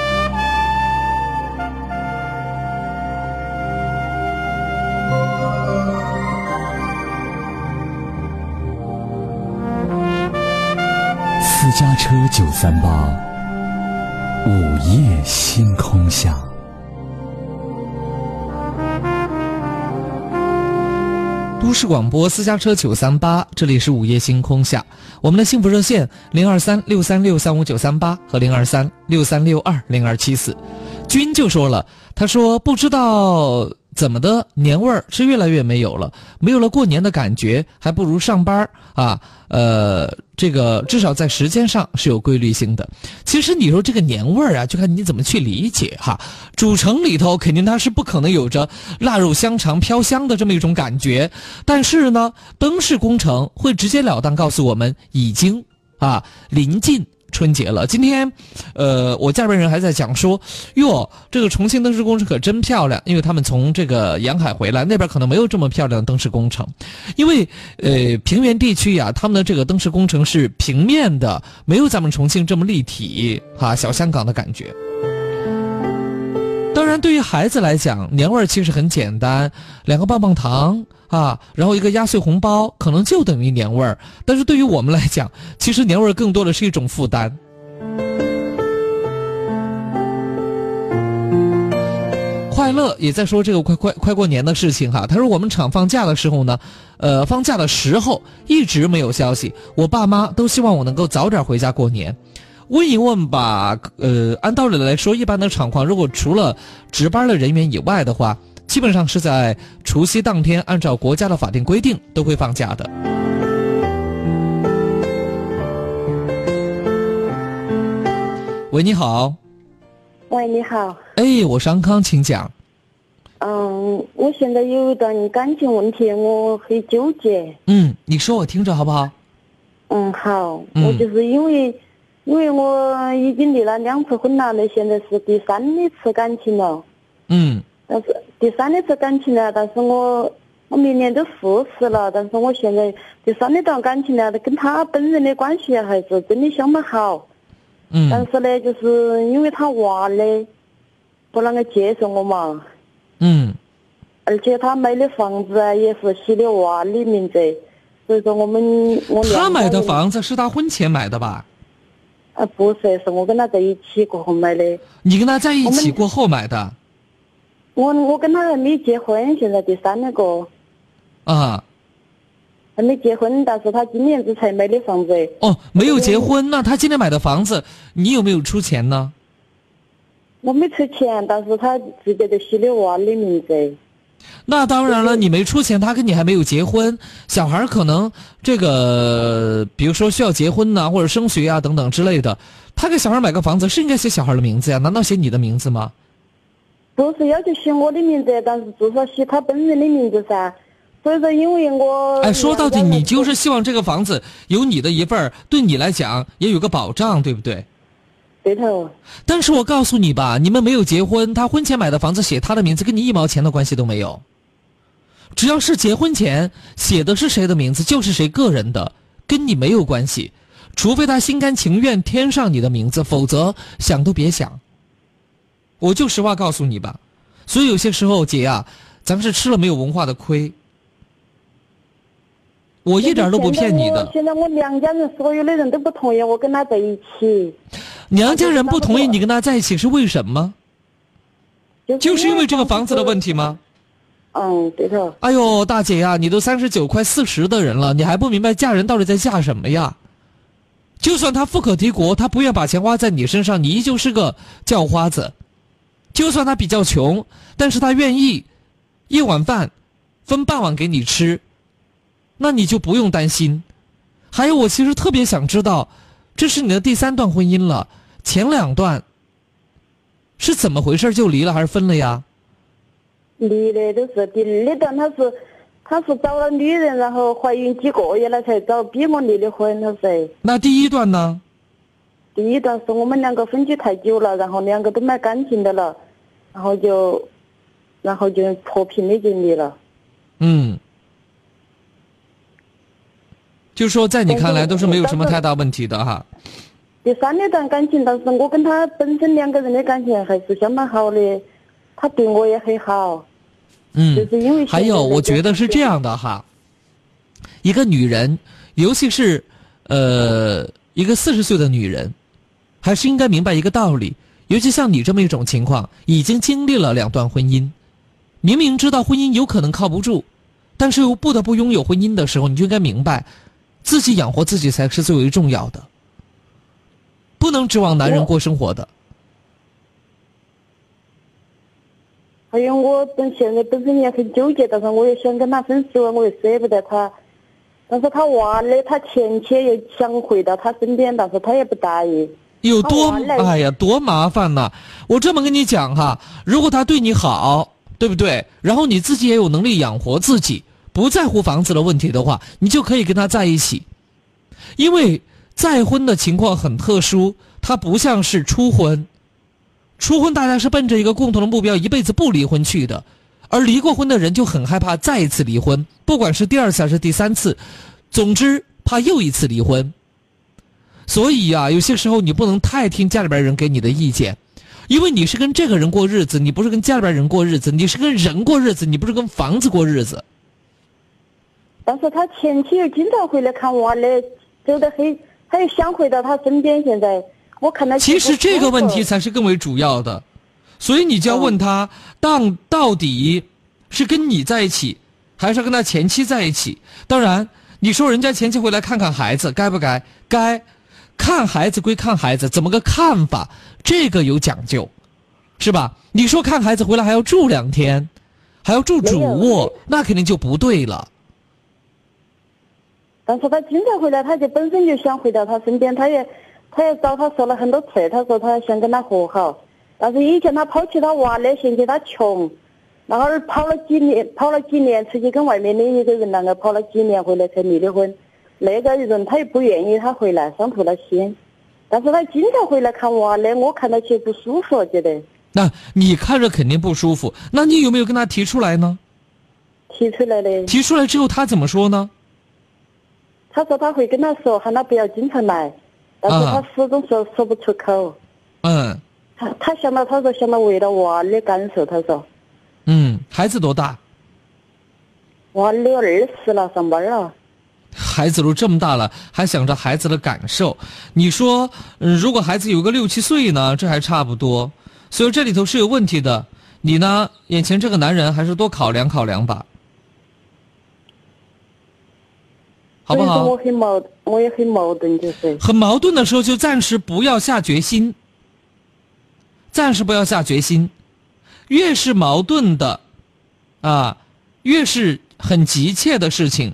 私家车九三八，午夜星空下。都市广播私家车九三八，这里是午夜星空下，我们的幸福热线零二三六三六三五九三八和零二三六三六二零二七四，君就说了，他说不知道怎么的年味儿是越来越没有了，没有了过年的感觉，还不如上班啊，呃。这个至少在时间上是有规律性的。其实你说这个年味儿啊，就看你怎么去理解哈。主城里头肯定它是不可能有着腊肉香肠飘香的这么一种感觉，但是呢，灯饰工程会直截了当告诉我们已经啊临近。春节了，今天，呃，我家边人还在讲说，哟，这个重庆灯饰工程可真漂亮，因为他们从这个沿海回来，那边可能没有这么漂亮的灯饰工程，因为，呃，平原地区呀，他们的这个灯饰工程是平面的，没有咱们重庆这么立体，哈，小香港的感觉。当然，对于孩子来讲，年味儿其实很简单，两个棒棒糖。啊，然后一个压岁红包可能就等于年味儿，但是对于我们来讲，其实年味儿更多的是一种负担。快乐也在说这个快快快过年的事情哈，他说我们厂放假的时候呢，呃，放假的时候一直没有消息，我爸妈都希望我能够早点回家过年，问一问吧。呃，按道理来说，一般的厂况如果除了值班的人员以外的话。基本上是在除夕当天，按照国家的法定规定都会放假的。喂，你好。喂，你好。哎，我是安康，请讲。嗯，我现在有一段感情问题，我很纠结。嗯，你说我听着好不好？嗯，好。我就是因为，因为我已经离了两次婚了，那现在是第三次感情了。嗯。但是第三次感情呢？但是我我明年都四十了，但是我现在第三那段感情呢，跟他本人的关系还是真的相当好。嗯。但是呢，就是因为他娃嘞不啷个接受我嘛。嗯。而且他买的房子啊，也是写的娃的名字，所以说我们我他买的房子是他婚前买的吧？啊，不是，是我跟他在一起过后买的。你跟他在一起过后买的？我我跟他还没结婚，现在第三那个。啊。还没结婚，但是他今年子才买的房子。哦，没有结婚，那他今年买的房子，你有没有出钱呢？我没出钱，但是他直接就写的娃的名字。那当然了，你没出钱，他跟你还没有结婚，小孩可能这个，比如说需要结婚呐，或者升学啊等等之类的，他给小孩买个房子是应该写小孩的名字呀？难道写你的名字吗？不是要求写我的名字，但是至少写他本人的名字噻。所以说，因为我哎，说到底，你就是希望这个房子有你的一份儿，对你来讲也有个保障，对不对？对头。但是我告诉你吧，你们没有结婚，他婚前买的房子写他的名字，跟你一毛钱的关系都没有。只要是结婚前写的是谁的名字，就是谁个人的，跟你没有关系。除非他心甘情愿添上你的名字，否则想都别想。我就实话告诉你吧，所以有些时候姐呀，咱们是吃了没有文化的亏。我一点都不骗你的。现在我娘家人所有的人都不同意我跟他在一起。娘家人不同意你跟他在一起是为什么？就是因为这个房子的问题吗？嗯，对头。哎呦，大姐呀，你都三十九快四十的人了，你还不明白嫁人到底在嫁什么呀？就算他富可敌国，他不愿把钱花在你身上，你依旧是个叫花子。就算他比较穷，但是他愿意一碗饭分半碗给你吃，那你就不用担心。还有，我其实特别想知道，这是你的第三段婚姻了，前两段是怎么回事就离了还是分了呀？离的都是第二段，他是他是找了女人，然后怀孕几个月了才找逼我离的婚，他是。那第一段呢？第一段是我们两个分居太久了，然后两个都没感情的了，然后就，然后就和平的经历了。嗯。就说在你看来都是没有什么太大问题的哈。第三那段感情，但是我跟他本身两个人的感情还是相当好的，他对我也很好。嗯，就是因为还有，我觉得是这样的哈。一个女人，尤其是呃一个四十岁的女人，还是应该明白一个道理。尤其像你这么一种情况，已经经历了两段婚姻，明明知道婚姻有可能靠不住，但是又不得不拥有婚姻的时候，你就应该明白，自己养活自己才是最为重要的，不能指望男人过生活的。还有我本现在本身也很纠结，但是我也想跟他分手，我又舍不得他。但是他娃的，他前妻又想回到他身边，但是他也不答应。有多哎呀，多麻烦呐！我这么跟你讲哈，如果他对你好，对不对？然后你自己也有能力养活自己，不在乎房子的问题的话，你就可以跟他在一起。因为再婚的情况很特殊，它不像是初婚。初婚大家是奔着一个共同的目标，一辈子不离婚去的，而离过婚的人就很害怕再一次离婚，不管是第二次还是第三次，总之怕又一次离婚。所以呀，有些时候你不能太听家里边人给你的意见，因为你是跟这个人过日子，你不是跟家里边人过日子，你是跟人过日子，你不是跟房子过日子。但是他前妻又经常回来看娃嘞，走得很，他又想回到他身边。现在我看他其实这个问题才是更为主要的，所以你就要问他，当到底是跟你在一起，还是跟他前妻在一起？当然，你说人家前妻回来看看孩子，该不该？该。看孩子归看孩子，怎么个看法？这个有讲究，是吧？你说看孩子回来还要住两天，还要住主卧，那肯定就不对了。但是他经常回来，他就本身就想回到他身边，他也，他也找他说了很多次，他说他想跟他和好。但是以前他抛弃他娃的，嫌弃他穷，然后跑了几年，跑了几年出去跟外面的一个人那个跑了几年回来才离的婚。那个人他又不愿意他回来，伤透了心。但是他经常回来看娃的，我看到起不舒服，觉得。那你看着肯定不舒服，那你有没有跟他提出来呢？提出来的。提出来之后他怎么说呢？他说他会跟他说，喊他不要经常来，但是他始终说说不出口。嗯。他他想到他说想到为了娃的感受，他说。嗯，孩子多大？娃六二十了，上班了。孩子都这么大了，还想着孩子的感受，你说，如果孩子有个六七岁呢，这还差不多。所以这里头是有问题的。你呢，眼前这个男人还是多考量考量吧，好不好？我很矛，我也很矛盾，就是。很矛盾的时候，就暂时不要下决心。暂时不要下决心，越是矛盾的，啊，越是很急切的事情。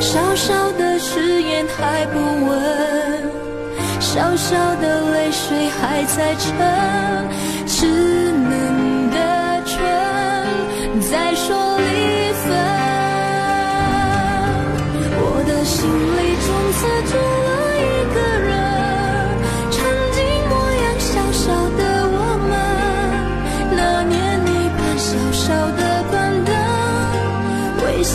小小的誓言还不稳，小小的泪水还在撑，稚嫩的唇在说离分。我的心里从此住了一个人，曾经模样小小的我们，那年你伴小小的板凳，维系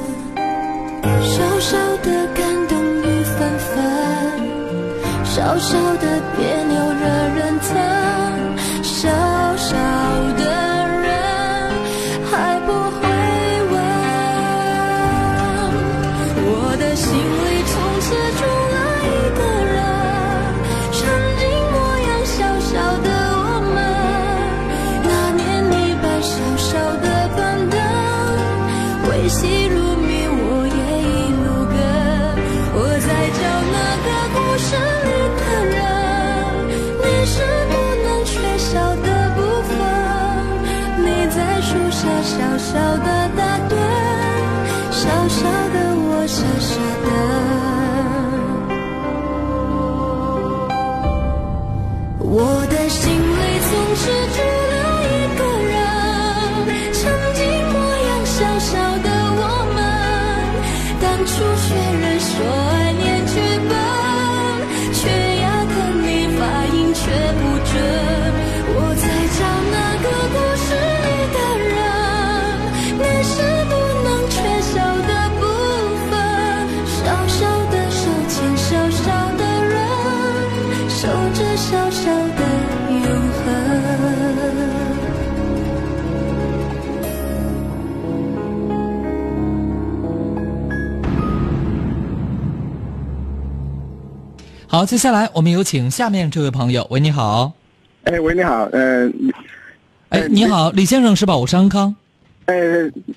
小的别扭惹人疼，好，接下来我们有请下面这位朋友。喂，你好。哎，喂，你好，呃，哎，你好，李先生是吧？我是安康。哎，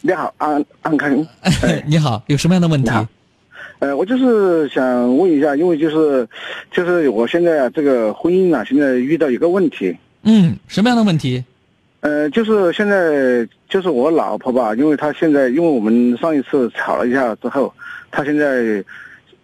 你好，安安康。你好，有什么样的问题？呃，我就是想问一下，因为就是就是我现在啊，这个婚姻啊，现在遇到一个问题。嗯，什么样的问题？呃，就是现在就是我老婆吧，因为她现在因为我们上一次吵了一下之后，她现在，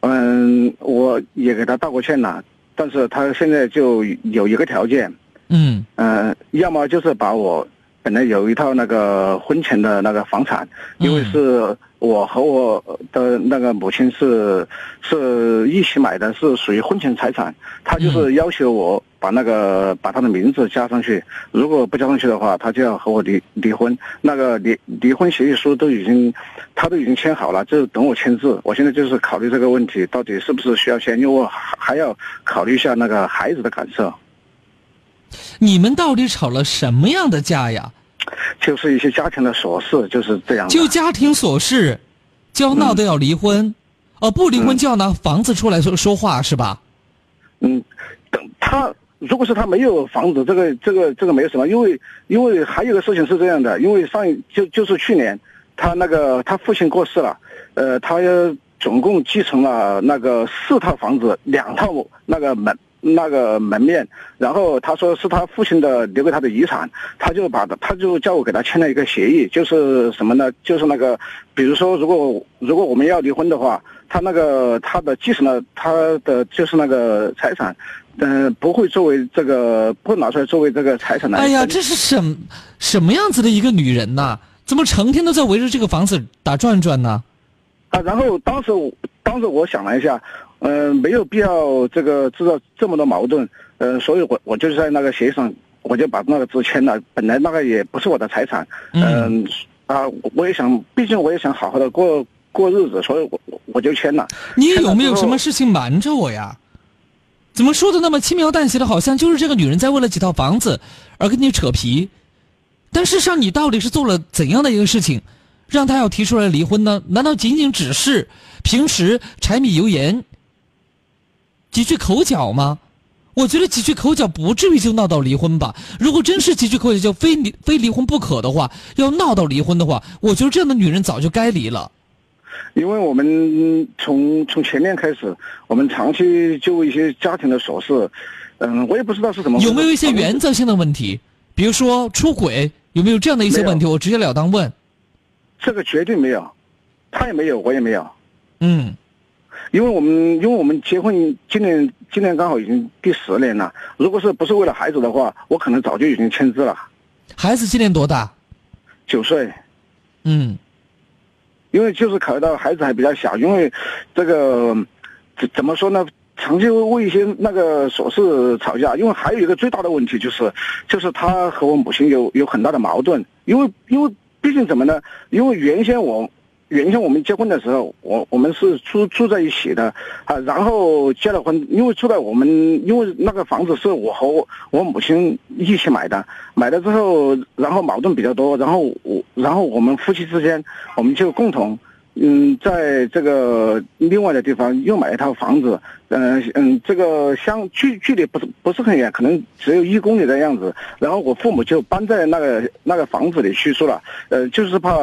嗯，我也给他道过歉了，但是他现在就有一个条件，嗯。呃，要么就是把我本来有一套那个婚前的那个房产，因为是我和我的那个母亲是是一起买的，是属于婚前财产，他就是要求我把那个把他的名字加上去，如果不加上去的话，他就要和我离离婚。那个离离婚协议书都已经，他都已经签好了，就等我签字。我现在就是考虑这个问题，到底是不是需要签，因为我还还要考虑一下那个孩子的感受。你们到底吵了什么样的架呀？就是一些家庭的琐事，就是这样。就家庭琐事，就要闹得要离婚，哦，不离婚就要拿房子出来说说话是吧？嗯，等他如果是他没有房子，这个这个这个没有什么，因为因为还有个事情是这样的，因为上就就是去年，他那个他父亲过世了，呃，他总共继承了那个四套房子，两套那个门那个门面，然后他说是他父亲的留给他的遗产，他就把他就叫我给他签了一个协议，就是什么呢？就是那个，比如说如果如果我们要离婚的话，他那个他的继承了他的就是那个财产，嗯、不会作为这个不拿出来作为这个财产来。哎呀，这是什么什么样子的一个女人呐？怎么成天都在围着这个房子打转转呢？啊，然后当时我当时我想了一下，嗯、没有必要这个制造这么多矛盾，呃，所以我我就在那个协议上，我就把那个字签了。本来那个也不是我的财产，嗯、啊，我也想，毕竟我也想好好的过过日子，所以我我我就签了。你有没有什么事情瞒着我呀？怎么说的那么轻描淡写的，好像就是这个女人在为了几套房子而跟你扯皮？但事实上，你到底是做了怎样的一个事情，让她要提出来离婚呢？难道仅仅只是平时柴米油盐几句口角吗？我觉得几句口角不至于就闹到离婚吧。如果真是几句口角就非离非离婚不可的话，要闹到离婚的话，我觉得这样的女人早就该离了。因为我们从从前面开始，我们长期就一些家庭的琐事，嗯，我也不知道是怎么有没有一些原则性的问题？比如说出轨，有没有这样的一些问题？我直截了当问。这个绝对没有，他也没有，我也没有。嗯，因为我们因为我们结婚今年今年刚好已经第十年了，如果是不是为了孩子的话，我可能早就已经签字了。孩子今年多大？九岁。嗯，因为就是考虑到孩子还比较小，因为这个怎怎么说呢？长期为一些那个琐事吵架，因为还有一个最大的问题就是，就是他和我母亲有有很大的矛盾，因为因为毕竟怎么呢？因为原先我原先我们结婚的时候，我我们是住住在一起的啊，然后结了婚，因为住在我们，因为那个房子是我和我母亲一起买的，买了之后，然后矛盾比较多，然后我然后我们夫妻之间，我们就共同。嗯，在这个另外的地方又买一套房子，嗯、嗯，这个相距距离不是不是很远，可能只有一公里的样子。然后我父母就搬在那个那个房子里去住了，呃，就是怕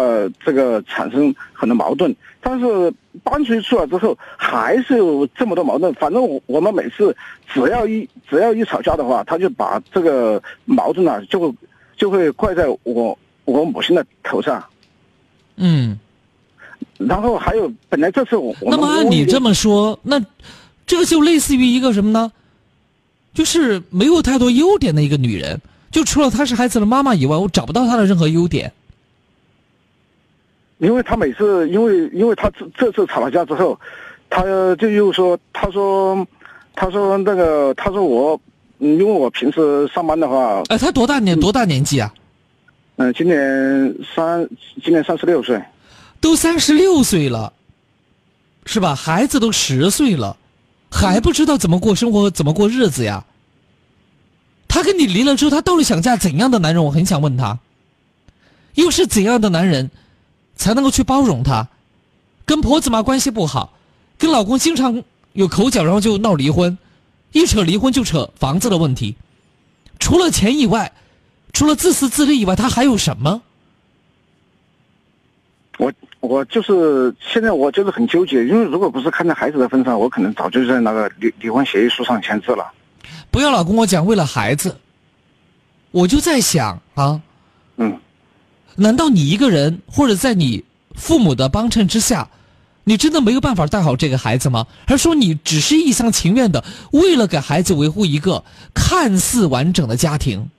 这个产生很多矛盾。但是搬出去住了之后，还是有这么多矛盾。反正我我们每次只要一只要一吵架的话，他就把这个矛盾啊，就会就会怪在我我母亲的头上。嗯。然后还有，本来这次我那么按你这么说，那这个就类似于一个什么呢？就是没有太多优点的一个女人，就除了她是孩子的妈妈以外，我找不到她的任何优点。因为她每次，因为因为她这这次吵了架之后，她就又说，她说，她说那个，她说我，嗯，因为我平时上班的话，哎，她多大年多大年纪啊？嗯，今年三，今年三十六岁。都三十六岁了，是吧？孩子都十岁了，还不知道怎么过生活，怎么过日子呀？他跟你离了之后，他到底想嫁怎样的男人？我很想问他，又是怎样的男人，才能够去包容他？跟婆子妈关系不好，跟老公经常有口角，然后就闹离婚，一扯离婚就扯房子的问题。除了钱以外，除了自私自利以外，他还有什么？我我就是现在我就是很纠结，因为如果不是看在孩子的份上，我可能早就在那个离离婚协议书上签字了。不要老跟我讲为了孩子，我就在想啊，嗯，难道你一个人或者在你父母的帮衬之下，你真的没有办法带好这个孩子吗？还是说你只是一厢情愿的为了给孩子维护一个看似完整的家庭？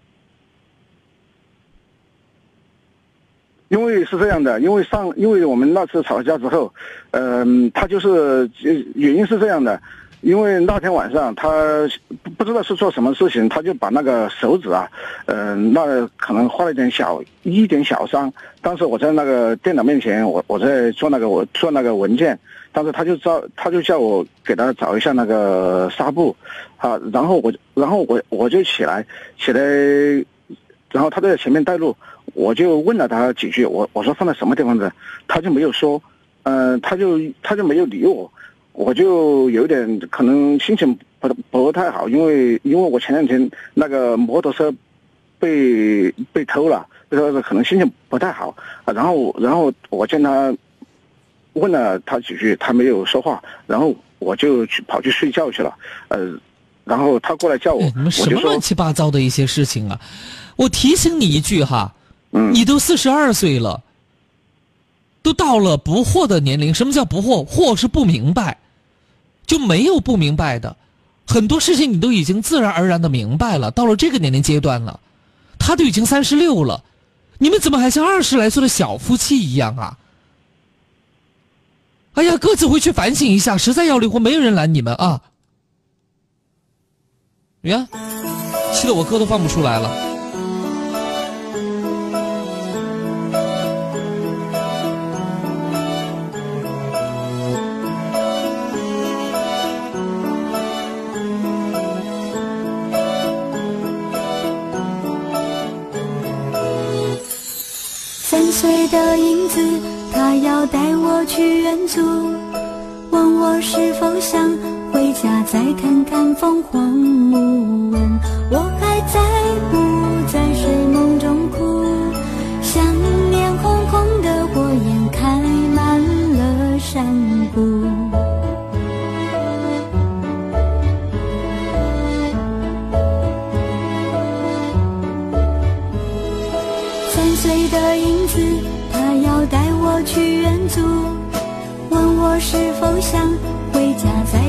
因为是这样的，因为上，因为我们那次吵架之后，嗯、他就是原因是这样的，因为那天晚上他不知道是做什么事情，他就把那个手指啊，嗯、那可能划了一点小一点小伤。当时我在那个电脑面前，我我在做那个我做那个文件，当时他就找他就叫我给他找一下那个纱布，啊，然后我然后我我就起来起来，然后他在前面带路。我就问了他几句，我我说放在什么地方的，他就没有说，嗯、他就他就没有理我，我就有点可能心情不不太好，因为因为我前两天那个摩托车被被偷了，所以可能心情不太好啊。然后然后我见他问了他几句，他没有说话，然后我就去跑去睡觉去了，呃。然后他过来叫我，你们什么我就乱七八糟的一些事情啊！我提醒你一句哈，你都四十二岁了，都到了不惑的年龄。什么叫不惑？惑是不明白，就没有不明白的，很多事情你都已经自然而然的明白了。到了这个年龄阶段了，他都已经三十六了，你们怎么还像二十来岁的小夫妻一样啊？哎呀，各自回去反省一下，实在要离婚，没有人拦你们啊！你看，气得我歌都放不出来了。岁的影子，他要带我去远足，问我是否想回家再看看凤凰木。问我还在不在睡梦中哭？想念红红的火焰开满了山谷。是否想回家再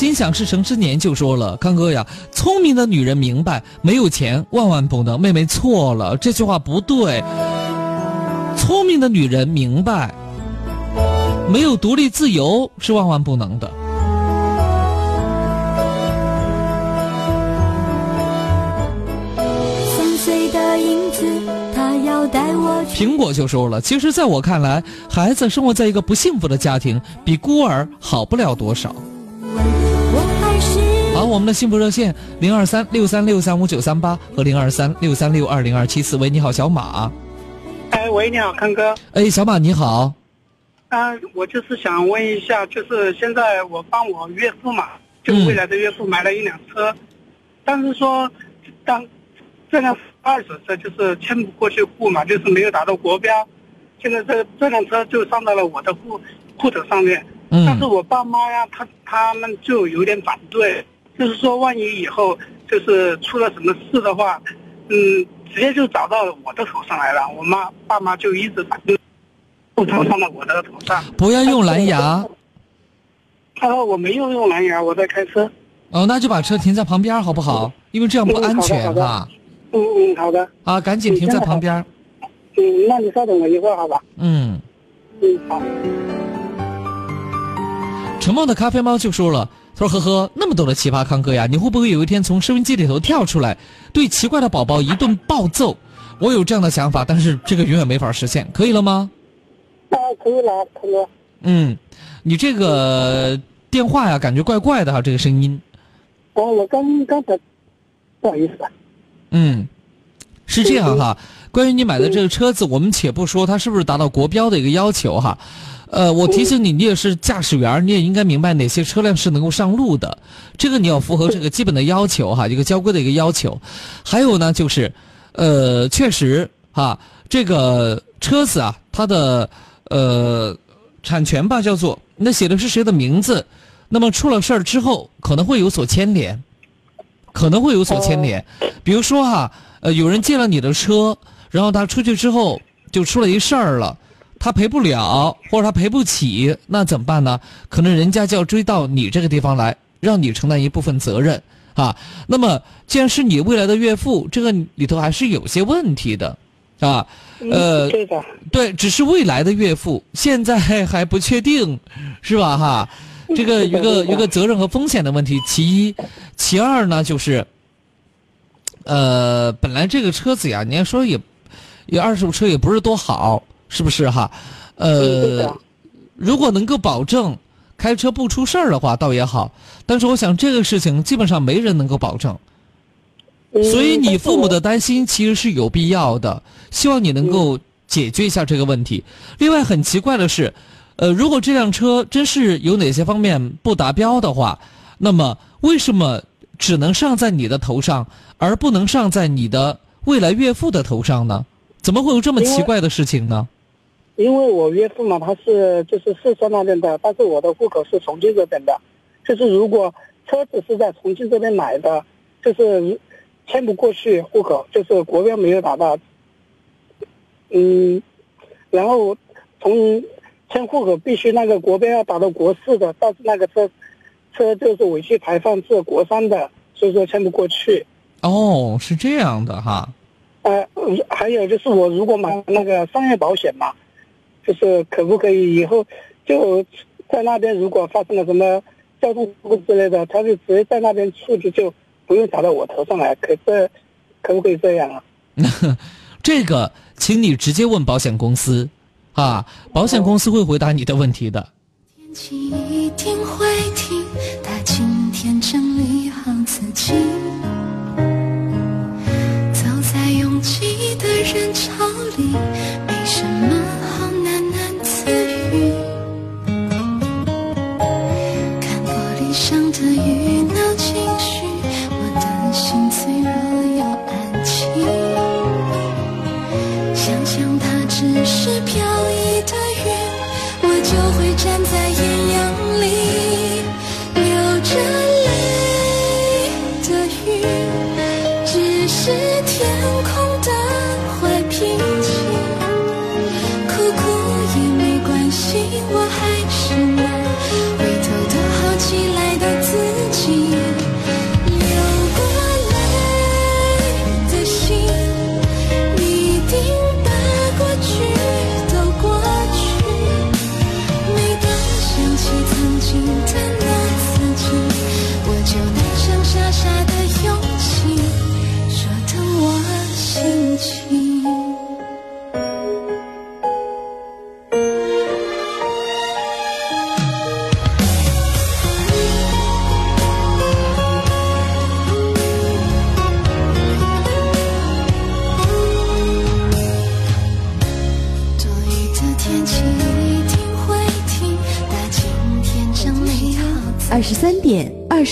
心想事成之年就说了，康哥呀，聪明的女人明白，没有钱万万不能。妹妹错了，这句话不对。聪明的女人明白，没有独立自由是万万不能的。三岁的影子，他要带我去。苹果就说了，其实在我看来，孩子生活在一个不幸福的家庭，比孤儿好不了多少。好，我们的幸福热线零二三六三六三五九三八和零二三六三六二零二七四。喂，你好，小马。哎，喂，你好，康哥。哎，小马你好。啊，我就是想问一下，就是现在我帮我岳父嘛，就是未来的岳父买了一辆车，但是说，当这辆二手车就是迁不过去户嘛，就是没有达到国标，现在这这辆车就上到了我的户户头上面，嗯但是我爸妈呀，他他们就有点反对，就是说万一以后就是出了什么事的话，嗯，直接就找到我的头上来了，我妈爸妈就一直反对。户头上到我的头上。不要用蓝牙。他说我没有用蓝牙，我在开车。哦，那就把车停在旁边好不好？因为这样不安全啊。嗯嗯，好的。啊，赶紧停在旁边。嗯，那你稍等我一会儿，好吧？嗯。嗯，好。沉默的咖啡猫就说了：“他说呵呵，那么多的奇葩康哥呀，你会不会有一天从收音机里头跳出来，对奇怪的宝宝一顿暴揍？我有这样的想法，但是这个永远没法实现，可以了吗？”啊，可以了，可以了。嗯，你这个电话呀，感觉怪怪的哈，这个声音。哦，我刚刚才，不好意思。嗯，是这样哈。关于你买的这个车子，我们且不说它是不是达到国标的一个要求哈。呃，我提醒你，你也是驾驶员，你也应该明白哪些车辆是能够上路的，这个你要符合这个基本的要求哈，一个交规的一个要求。还有呢，就是，呃，确实哈，这个车子啊，它的呃产权吧叫做那写的是谁的名字，那么出了事儿之后可能会有所牵连，可能会有所牵连。比如说哈，呃，有人借了你的车，然后他出去之后就出了一事儿了。他赔不了，或者他赔不起，那怎么办呢？可能人家就要追到你这个地方来，让你承担一部分责任啊。那么，既然是你未来的岳父，这个里头还是有些问题的，啊，呃，对的，对，只是未来的岳父，现在还不确定，是吧？哈，这个一个 一个责任和风险的问题。其一，其二呢，就是，呃，本来这个车子呀，你要说也，也二手车也不是多好，是不是哈？呃，如果能够保证开车不出事儿的话，倒也好。但是我想这个事情基本上没人能够保证。所以你父母的担心其实是有必要的，希望你能够解决一下这个问题。另外很奇怪的是，呃，如果这辆车真是有哪些方面不达标的话，那么为什么只能上在你的头上，而不能上在你的未来岳父的头上呢？怎么会有这么奇怪的事情呢？因为我岳父嘛，他是就是四川那边的，但是我的户口是重庆这边的。就是如果车子是在重庆这边买的，就是迁不过去户口，就是国标没有达到。嗯，然后从迁户口必须那个国标要达到国四的，但是那个车车就是尾气排放是国三的，所以说迁不过去。哦，是这样的哈。呃，还有就是我如果买那个商业保险嘛，就是可不可以以后就在那边如果发生了什么交通事故之类的，他就直接在那边处置，就不用打到我头上来。可这可不可以这样啊？这个，请你直接问保险公司，啊，保险公司会回答你的问题的。天气一定会停，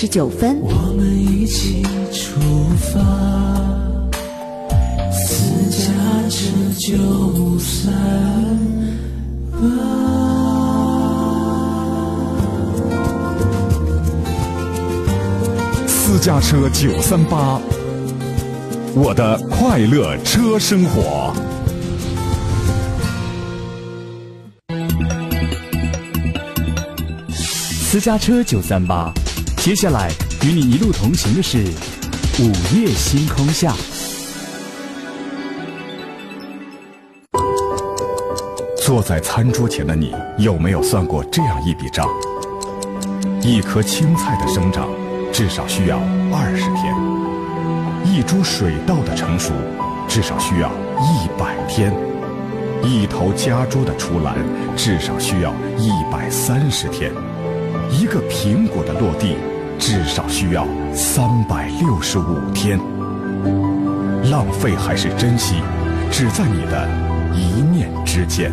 十九分。我们一起出发，私家车九三私家车九三八，我的快乐车生活。私家车九三八，接下来与你一路同行的是午夜星空下。坐在餐桌前的你，有没有算过这样一笔账？一颗青菜的生长，至少需要二十天；一株水稻的成熟，至少需要一百天；一头家猪的出栏，至少需要一百三十天；一个苹果的落地，至少需要三百六十五天。浪费还是珍惜，只在你的一念之间。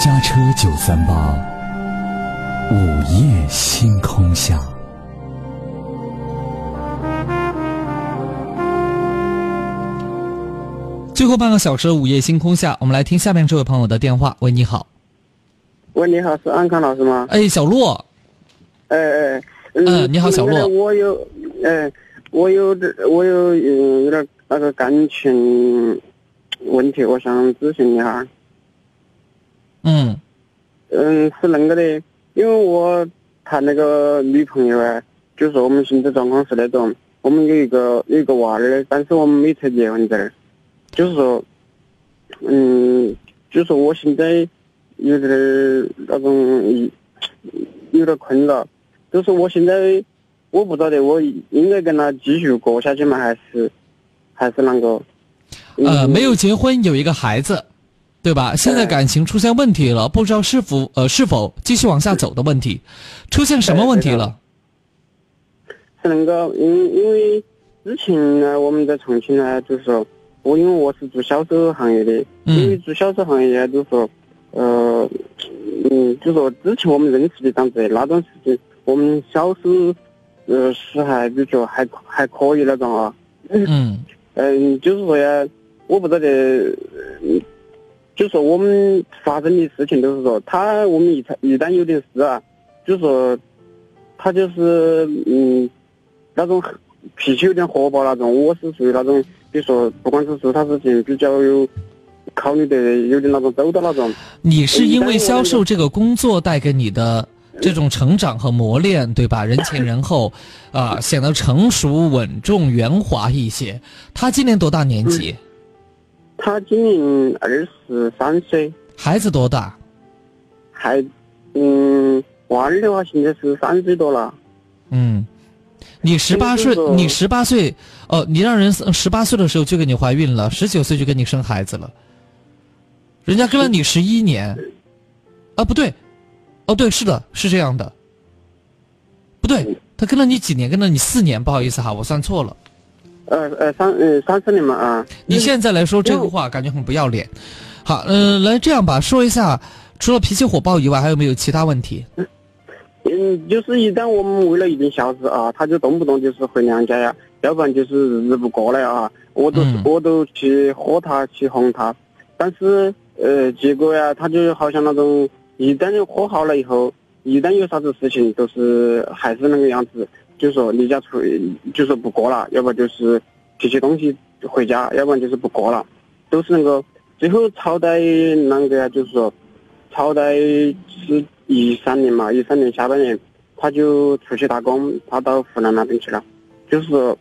家车九三八，午夜星空下。最后半个小时，午夜星空下，我们来听下面这位朋友的电话。喂，你好。喂，你好，是安康老师吗？哎，小洛。哎哎。嗯，你好，小洛。我有，哎，我有点，我有嗯，有点那个感情问题，我想咨询一下。嗯。嗯，是恁个的，因为我谈那个女朋友啊，就是我们现在状况是那种，我们有一个有一个娃儿，但是我们没拆结婚证。就是说，嗯，就是说我现在有点那种有点困扰，就是我现在我不晓得我应该跟他继续过下去吗？还是还是啷个？呃，没有结婚，有一个孩子，对吧？现在感情出现问题了，不知道是否呃是否继续往下走的问题，出现什么问题了？是那个，因因为之前呢，我们在重庆呢，就是说。我因为我是做销售行业的，因为做销售行业就是说，呃，嗯，就说之前我们认识的当子那段时间，我们销售，呃，是还比较还还可以那种啊。嗯。嗯，就是说呀，我不知道的，就说我们发生的事情都是说，他我们一一旦有点事啊，就说，他就是嗯，那种脾气有点火爆那种，我是属于那种。比如说，不管是做啥事情，比较有考虑的，有点那种周到那种。你是因为销售这个工作带给你的这种成长和磨练，对吧？人前人后，啊，显得成熟稳重、圆滑一些。他今年多大年纪？他今年二十三岁。孩子多大？孩，嗯，娃儿的话现在是三岁多了。嗯。你十八岁，你十八岁，哦，你让人十八岁的时候就给你怀孕了，十九岁就给你生孩子了。人家跟了你十一年，啊，不对，哦，对，是的，是这样的。不对，他跟了你几年？跟了你四年，不好意思哈，我算错了。呃呃，三呃三四年嘛啊。你现在来说这个话，感觉很不要脸。好，嗯，来这样吧，说一下，除了脾气火爆以外，还有没有其他问题？嗯，就是一旦我们为了一点小事啊，他就动不动就是回娘家呀，要不然就是日子不过来啊，我都我都去喝他去哄他，但是呃，结果呀，他就好像那种一旦喝好了以后，一旦有啥子事情，都是还是那个样子，就说离家出，就说不过了，要不就是提起东西回家，要不然就是不过了，都是那个最后吵在啷个呀？就是说吵在是。一三年嘛，一三年下半年，他就出去打工，他到湖南那边去了。就是说，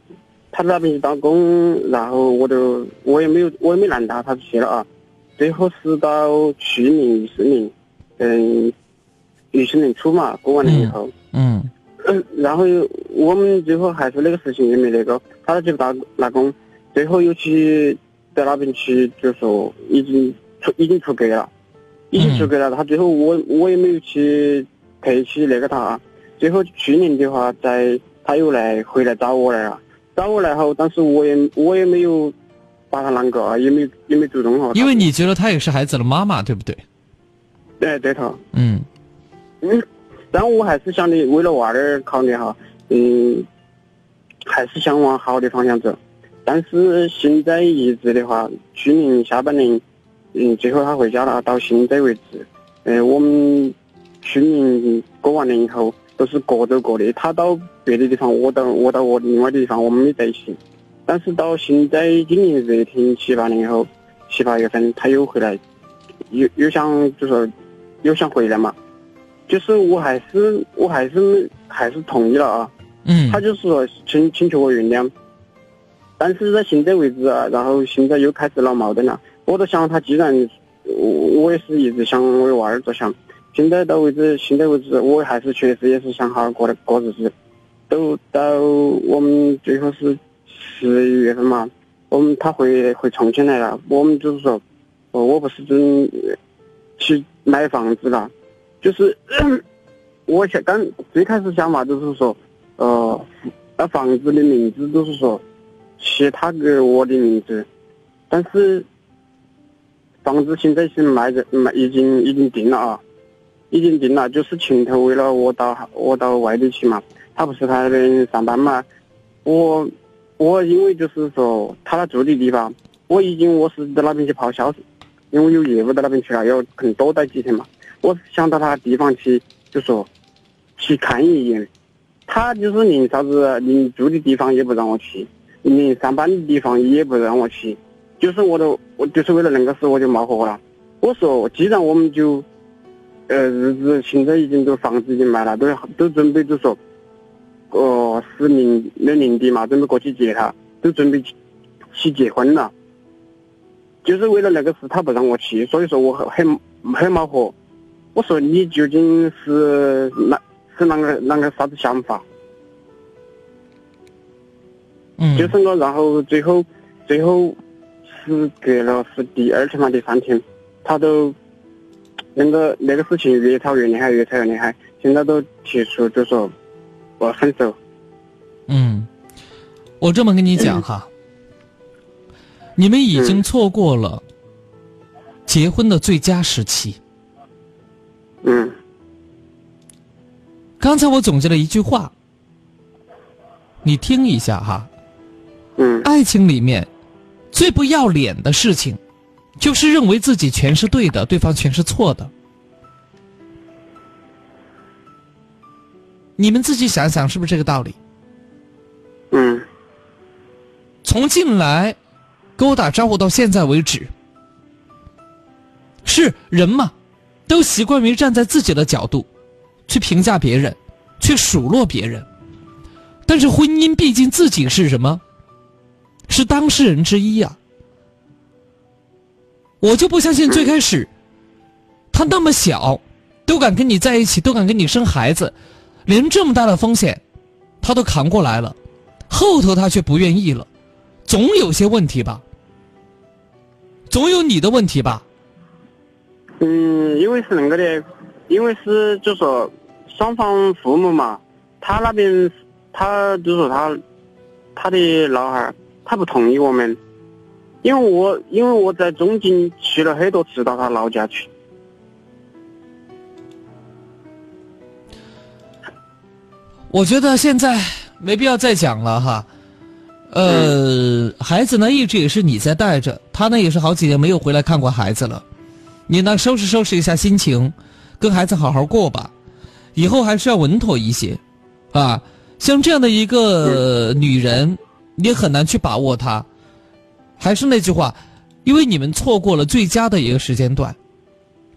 他那边去打工，然后我就我也没有，我也没拦他，他就去了啊。最后是到去年一四年，嗯，一四年初嘛，过完年以后，嗯，然后我们最后还是那个事情也没那个，他去打打工，最后又去在那边去，就说已经出已经出格了。已经出格了他，最后我我也没有去陪去那个他，最后去年的话，在他又来回来找我来了，找我来后，但是我也我也没有把他啷个啊，也没也没主动哈。因为你觉得他也是孩子的妈妈，对不对？对对头。嗯。嗯，但我还是想的，为了娃儿考虑哈，嗯，还是想往好的方向走，但是现在一直的话，去年下半年。嗯，最后他回家了，到现在为止，呃，我们去年过完年以后都是各走各的，他到别的地方，我到我到我另外的地方，我们没在一起。但是到现在今年热天七八年以后，七八月份他又回来，又又想就说又想回来嘛，就是我还是我还是还是同意了啊。嗯。他就是说请请求我原谅，但是在现在为止啊，然后现在又开始闹矛盾了。我都想，他既然我我也是一直想为娃儿着想，现在到为止，现在为止，我还是确实也是想好好过的过日子。都到我们最后是十一月份嘛，我们他回回重庆来了，我们就是说，哦，我不是准去买房子了，就是 我想刚最开始想法就是说，呃，那房子的名字都是说写他给我的名字，但是。房子现在是卖着卖，已经已经定了啊，已经定了，就是前头为了我到我到外地去嘛，他不是他那边上班嘛，我我因为就是说他那住的地方，我已经我是在那边去跑销售，因为有业务到那边去了，要可能多待几天嘛，我想到他地方去，就说去看一眼，他就是连啥子连住的地方也不让我去，连上班的地方也不让我去。就是我都我就是为了那个事我就冒火了。我说，既然我们就，呃，日子现在已经都房子已经买了，都都准备就说，呃，是年的年底嘛，准备过去接他，都准备去结婚了。就是为了那个事，他不让我去，所以说我很很冒火。我说你究竟是哪是啷个啷个啥子想法？嗯，就是我，然后最后最后。是隔了是第二天嘛，第三天，他都那个那个事情越吵越厉害，越吵越厉害。现在都提出就说我分手。嗯，我这么跟你讲哈，你们已经错过了结婚的最佳时期。嗯。刚才我总结了一句话，你听一下哈。嗯。爱情里面。最不要脸的事情，就是认为自己全是对的，对方全是错的。你们自己想想，是不是这个道理？嗯。从进来跟我打招呼到现在为止，是人嘛，都习惯于站在自己的角度去评价别人，去数落别人。但是婚姻毕竟自己是什么？是当事人之一呀，我就不相信最开始，他那么小，都敢跟你在一起，都敢跟你生孩子，连这么大的风险，他都扛过来了，后头他却不愿意了，总有些问题吧，总有你的问题吧。嗯，因为是恁个的，因为是就说双方父母嘛，他那边他就说他他的老汉儿。他不同意我们，因为我因为我在中间去了很多次到他老家去。我觉得现在没必要再讲了哈，呃，孩子呢一直也是你在带着，他呢也是好几年没有回来看过孩子了，你呢收拾收拾一下心情，跟孩子好好过吧，以后还是要稳妥一些，啊，像这样的一个女人。你很难去把握她，还是那句话，因为你们错过了最佳的一个时间段。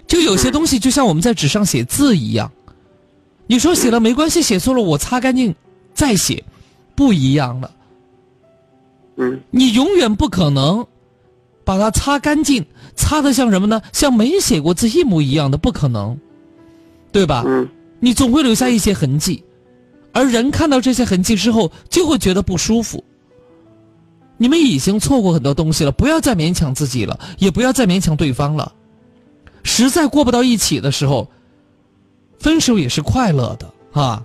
就有些东西，就像我们在纸上写字一样，你说写了没关系，写错了我擦干净再写，不一样了。嗯，你永远不可能把它擦干净，擦的像什么呢？像没写过字一模一样的，不可能，对吧？嗯，你总会留下一些痕迹，而人看到这些痕迹之后，就会觉得不舒服。你们已经错过很多东西了，不要再勉强自己了，也不要再勉强对方了。实在过不到一起的时候，分手也是快乐的啊。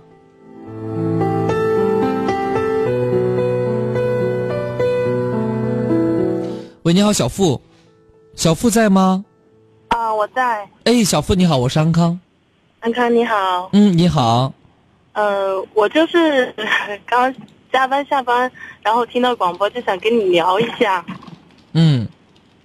喂，你好，小付，小付在吗？啊，我在。哎，小付你好，我是安康。安康你好。嗯，你好。呃，我就是 刚。加班下班，然后听到广播就想跟你聊一下。嗯。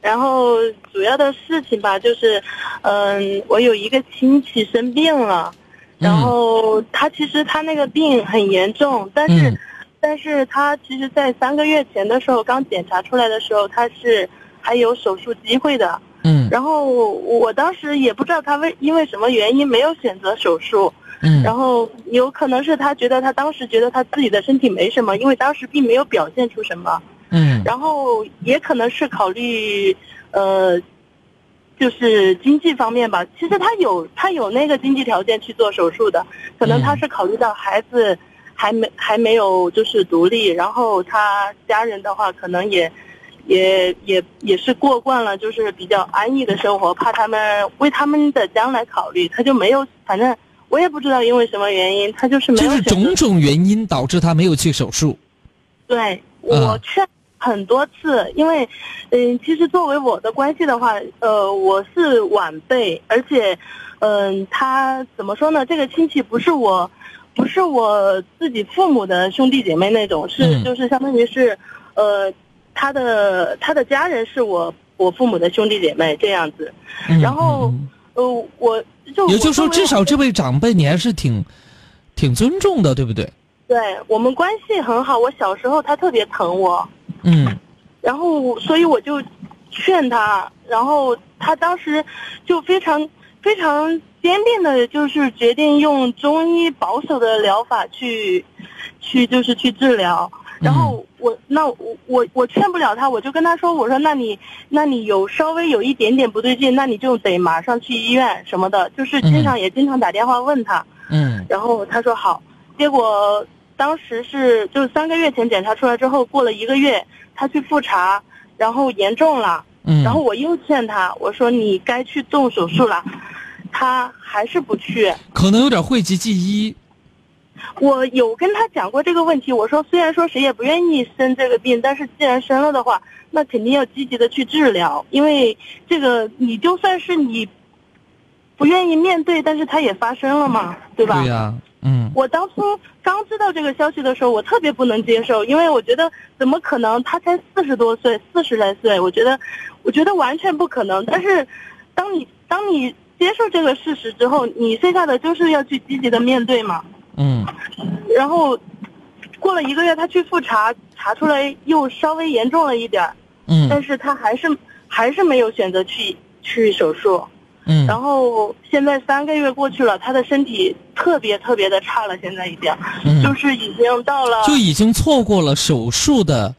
然后主要的事情吧，就是，嗯，我有一个亲戚生病了，然后他其实他那个病很严重，但是，但是他其实，在三个月前的时候刚检查出来的时候，他是还有手术机会的。嗯。然后我当时也不知道他为因为什么原因没有选择手术。嗯，然后有可能是他觉得他当时觉得他自己的身体没什么，因为当时并没有表现出什么。嗯，然后也可能是考虑，呃，就是经济方面吧。其实他有他有那个经济条件去做手术的，可能他是考虑到孩子还没还没有就是独立，然后他家人的话可能也也也也是过惯了就是比较安逸的生活，怕他们为他们的将来考虑，他就没有反正。我也不知道因为什么原因，他就是没有。就是种种原因导致他没有去手术。对，我劝很多次，因为，嗯，其实作为我的关系的话，呃，我是晚辈，而且，嗯，他怎么说呢？这个亲戚不是我，不是我自己父母的兄弟姐妹那种，是就是相当于是，呃，他的他的家人是我我父母的兄弟姐妹这样子，然后，呃，我就也就是说，至少这位长辈你还是挺挺尊重的，对不对？对我们关系很好，我小时候他特别疼我，嗯。然后所以我就劝他，然后他当时就非常非常坚定的，就是决定用中医保守的疗法去去就是去治疗。然后我那我我我劝不了他，我就跟他说，我说那你那你有稍微有一点点不对劲，那你就得马上去医院什么的，就是经常也经常打电话问他。嗯。然后他说好，结果当时是就是三个月前检查出来之后，过了一个月，他去复查，然后严重了，嗯。然后我又劝他，我说你该去动手术了，他还是不去。可能有点讳疾忌医。我有跟他讲过这个问题，我说虽然说谁也不愿意生这个病，但是既然生了的话，那肯定要积极的去治疗，因为这个你就算是你不愿意面对，但是它也发生了嘛，对吧？对呀、嗯我当初刚知道这个消息的时候，我特别不能接受，因为我觉得怎么可能？他才四十多岁，四十来岁，我觉得，我觉得完全不可能。但是，当你当你接受这个事实之后，你剩下的就是要去积极的面对嘛。嗯。然后，过了一个月，他去复查，查出来又稍微严重了一点儿，嗯。但是他还是还是没有选择去去手术。嗯。然后现在三个月过去了，他的身体特别特别的差了，现在已经，嗯。就是已经到了就已经错过了手术的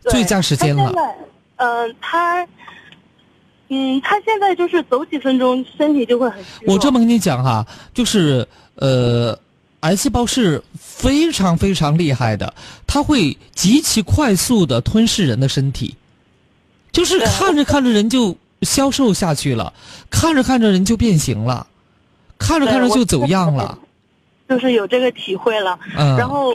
最佳时间了。嗯、他，嗯，他现在就是走几分钟，身体就会很虚弱。我这么跟你讲哈，就是呃，癌细胞是非常非常厉害的，它会极其快速的吞噬人的身体，就是看着看着人就消瘦下去了，看着看着人就变形了，看着看着就走样了。就是有这个体会了。嗯然后，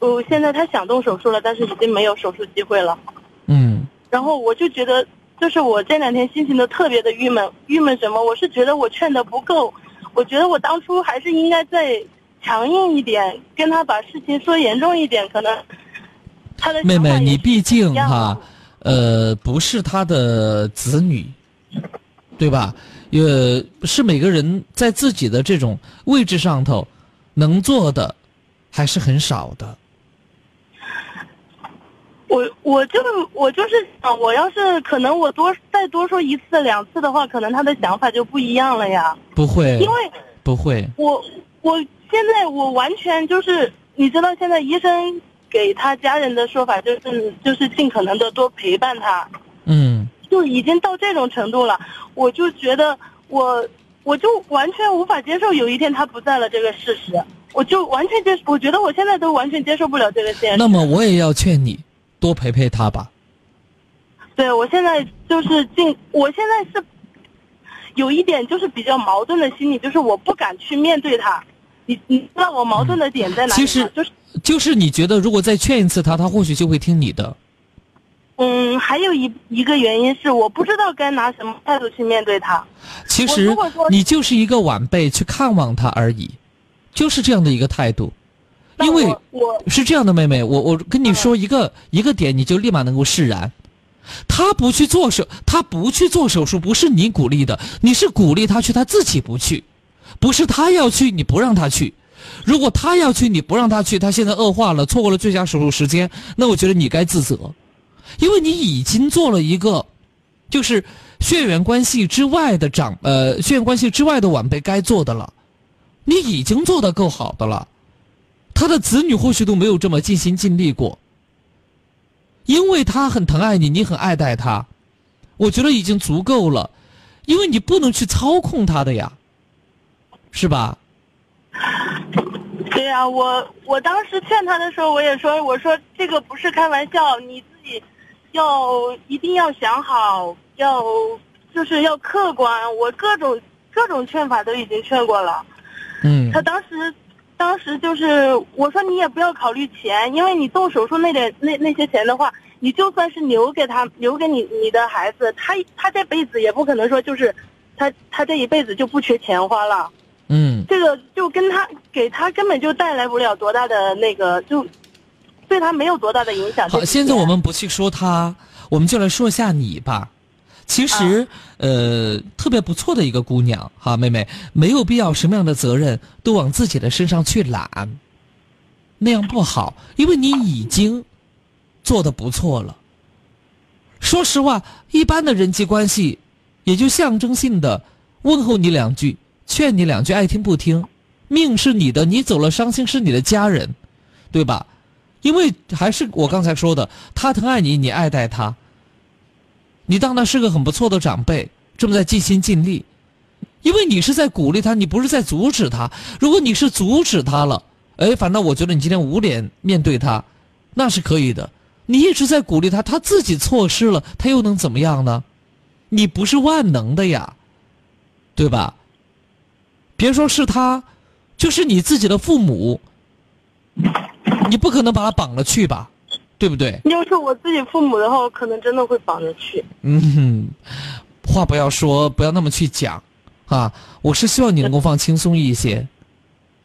呃，现在他想动手术了，但是已经没有手术机会了。嗯然后我就觉得，就是我这两天心情都特别的郁闷。郁闷什么？我是觉得我劝的不够，我觉得我当初还是应该再强硬一点，跟他把事情说严重一点，可能他的妹妹，你毕竟哈，呃，不是他的子女，对吧？呃，是每个人在自己的这种位置上头能做的还是很少的。我我就我就是想，我要是可能我多再多说一次两次的话，可能他的想法就不一样了呀。不会，因为不会，我我现在我完全就是，你知道现在医生给他家人的说法就是就是尽可能的多陪伴他，嗯就已经到这种程度了。我就觉得我我就完全无法接受有一天他不在了这个事实，我就完全接，我觉得我现在都完全接受不了这个现实。那么我也要劝你多陪陪他吧。对，我现在就是进，我现在是有一点就是比较矛盾的心理，就是我不敢去面对他。你你知道我矛盾的点在哪里吗？其实就是就是你觉得如果再劝一次他，他或许就会听你的。嗯，还有一一个原因是我不知道该拿什么态度去面对他。其实你就是一个晚辈去看望他而已，就是这样的一个态度。因为我是这样的，妹妹，我我跟你说一个、一个点，你就立马能够释然。他不去做手，他不去做手术，不是你鼓励的，你是鼓励他去，他自己不去，不是他要去，你不让他去。如果他要去，你不让他去，他现在恶化了，错过了最佳手术时间，那我觉得你该自责，因为你已经做了一个，就是血缘关系之外的长呃血缘关系之外的晚辈该做的了，你已经做得够好的了。他的子女或许都没有这么尽心尽力过，因为他很疼爱你，你很爱戴他，我觉得已经足够了，因为你不能去操控他的呀，是吧？对呀、我我当时劝他的时候，我也说，我说这个不是开玩笑，你自己要一定要想好，要就是要客观，我各种各种劝法都已经劝过了。嗯。他当时，当时就是我说你也不要考虑钱，因为你动手术那点那那些钱的话，你就算是留给他，留给你你的孩子，他他这辈子也不可能说就是，他他这一辈子就不缺钱花了。嗯，这个就跟他给他根本就带来不了多大的那个，就对他没有多大的影响。好，现在我们不去说他，我们就来说一下你吧。其实，呃，特别不错的一个姑娘，哈，妹妹，没有必要什么样的责任都往自己的身上去揽，那样不好，因为你已经做的不错了。说实话，一般的人际关系，也就象征性的问候你两句，劝你两句，爱听不听，命是你的，你走了伤心是你的家人，对吧？因为还是我刚才说的，他疼爱你，你爱戴他。你当他是个很不错的长辈，这么在尽心尽力，因为你是在鼓励他，你不是在阻止他。如果你是阻止他了，哎，反正我觉得你今天无脸面对他，那是可以的。你一直在鼓励他，他自己错失了，他又能怎么样呢？你不是万能的呀，对吧？别说是他，就是你自己的父母，你不可能把他绑了去吧？对不对？要是我自己父母的话，我可能真的会绑着去。嗯，话不要说，不要那么去讲，啊！我是希望你能够放轻松一些。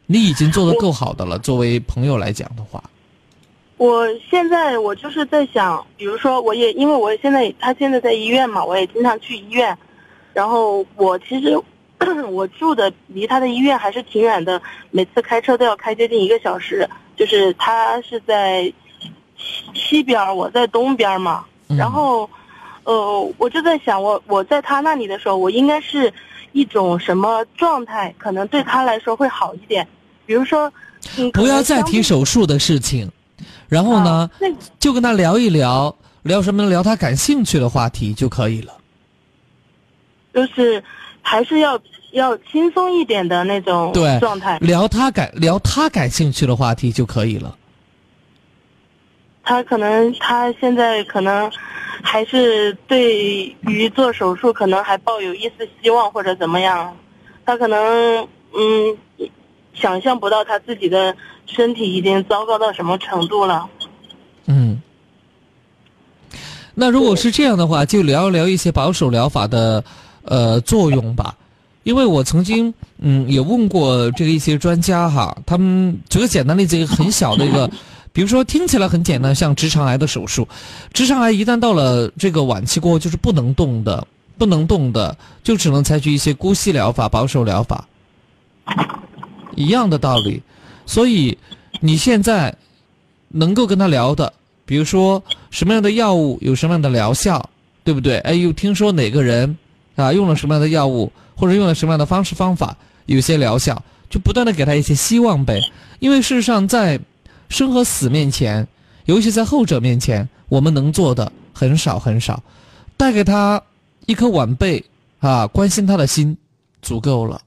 你已经做的够好的了，作为朋友来讲的话。我现在我就是在想，比如说，我也因为我现在他现在在医院嘛，我也经常去医院。然后我其实 我住的离他的医院还是挺远的，每次开车都要开接近一个小时。就是他是在。西边，我在东边嘛，然后，呃，我就在想，我我在他那里的时候，我应该是一种什么状态，可能对他来说会好一点。比如说，不要再提手术的事情，然后呢，就跟他聊一聊，聊什么？聊他感兴趣的话题就可以了。就是还是要要轻松一点的那种状态，聊他感聊他感兴趣的话题就可以了。他可能，他现在可能还是对于做手术可能还抱有一丝希望或者怎么样，他可能嗯，想象不到他自己的身体已经糟糕到什么程度了。嗯，那如果是这样的话，就聊一聊一些保守疗法的呃作用吧，因为我曾经嗯也问过这个一些专家哈，他们举个简单例子，一个很小的一个。比如说，听起来很简单，像直肠癌的手术，直肠癌一旦到了这个晚期过后，就是不能动的，不能动的，就只能采取一些姑息疗法、保守疗法，一样的道理。所以你现在能够跟他聊的，比如说什么样的药物有什么样的疗效，对不对？哎，又听说哪个人啊用了什么样的药物，或者用了什么样的方式方法，有些疗效，就不断的给他一些希望呗。因为事实上在。生和死面前，尤其在后者面前，我们能做的很少很少，带给他一颗晚辈啊，关心他的心，足够了。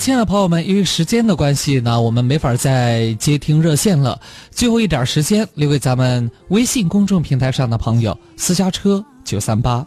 亲爱的朋友们，由于时间的关系呢，我们没法再接听热线了。最后一点时间留给咱们微信公众平台上的朋友，私家车九三八。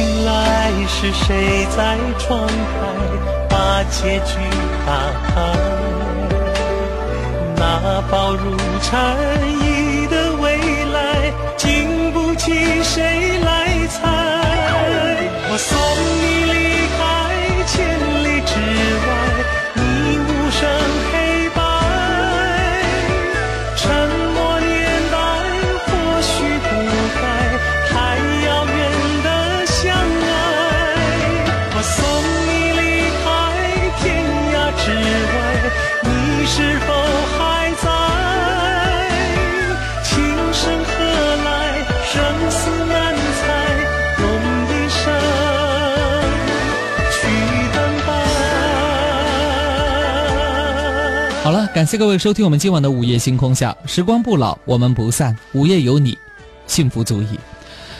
醒来，是谁在窗台把结局打开？那薄如蝉翼的未来，经不起谁来猜。我送你感谢各位收听我们今晚的午夜星空下，时光不老，我们不散，午夜有你，幸福足矣。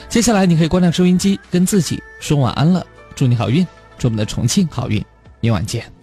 接下来你可以关掉收音机，跟自己说晚安了，祝你好运，祝我们的重庆好运，明晚见。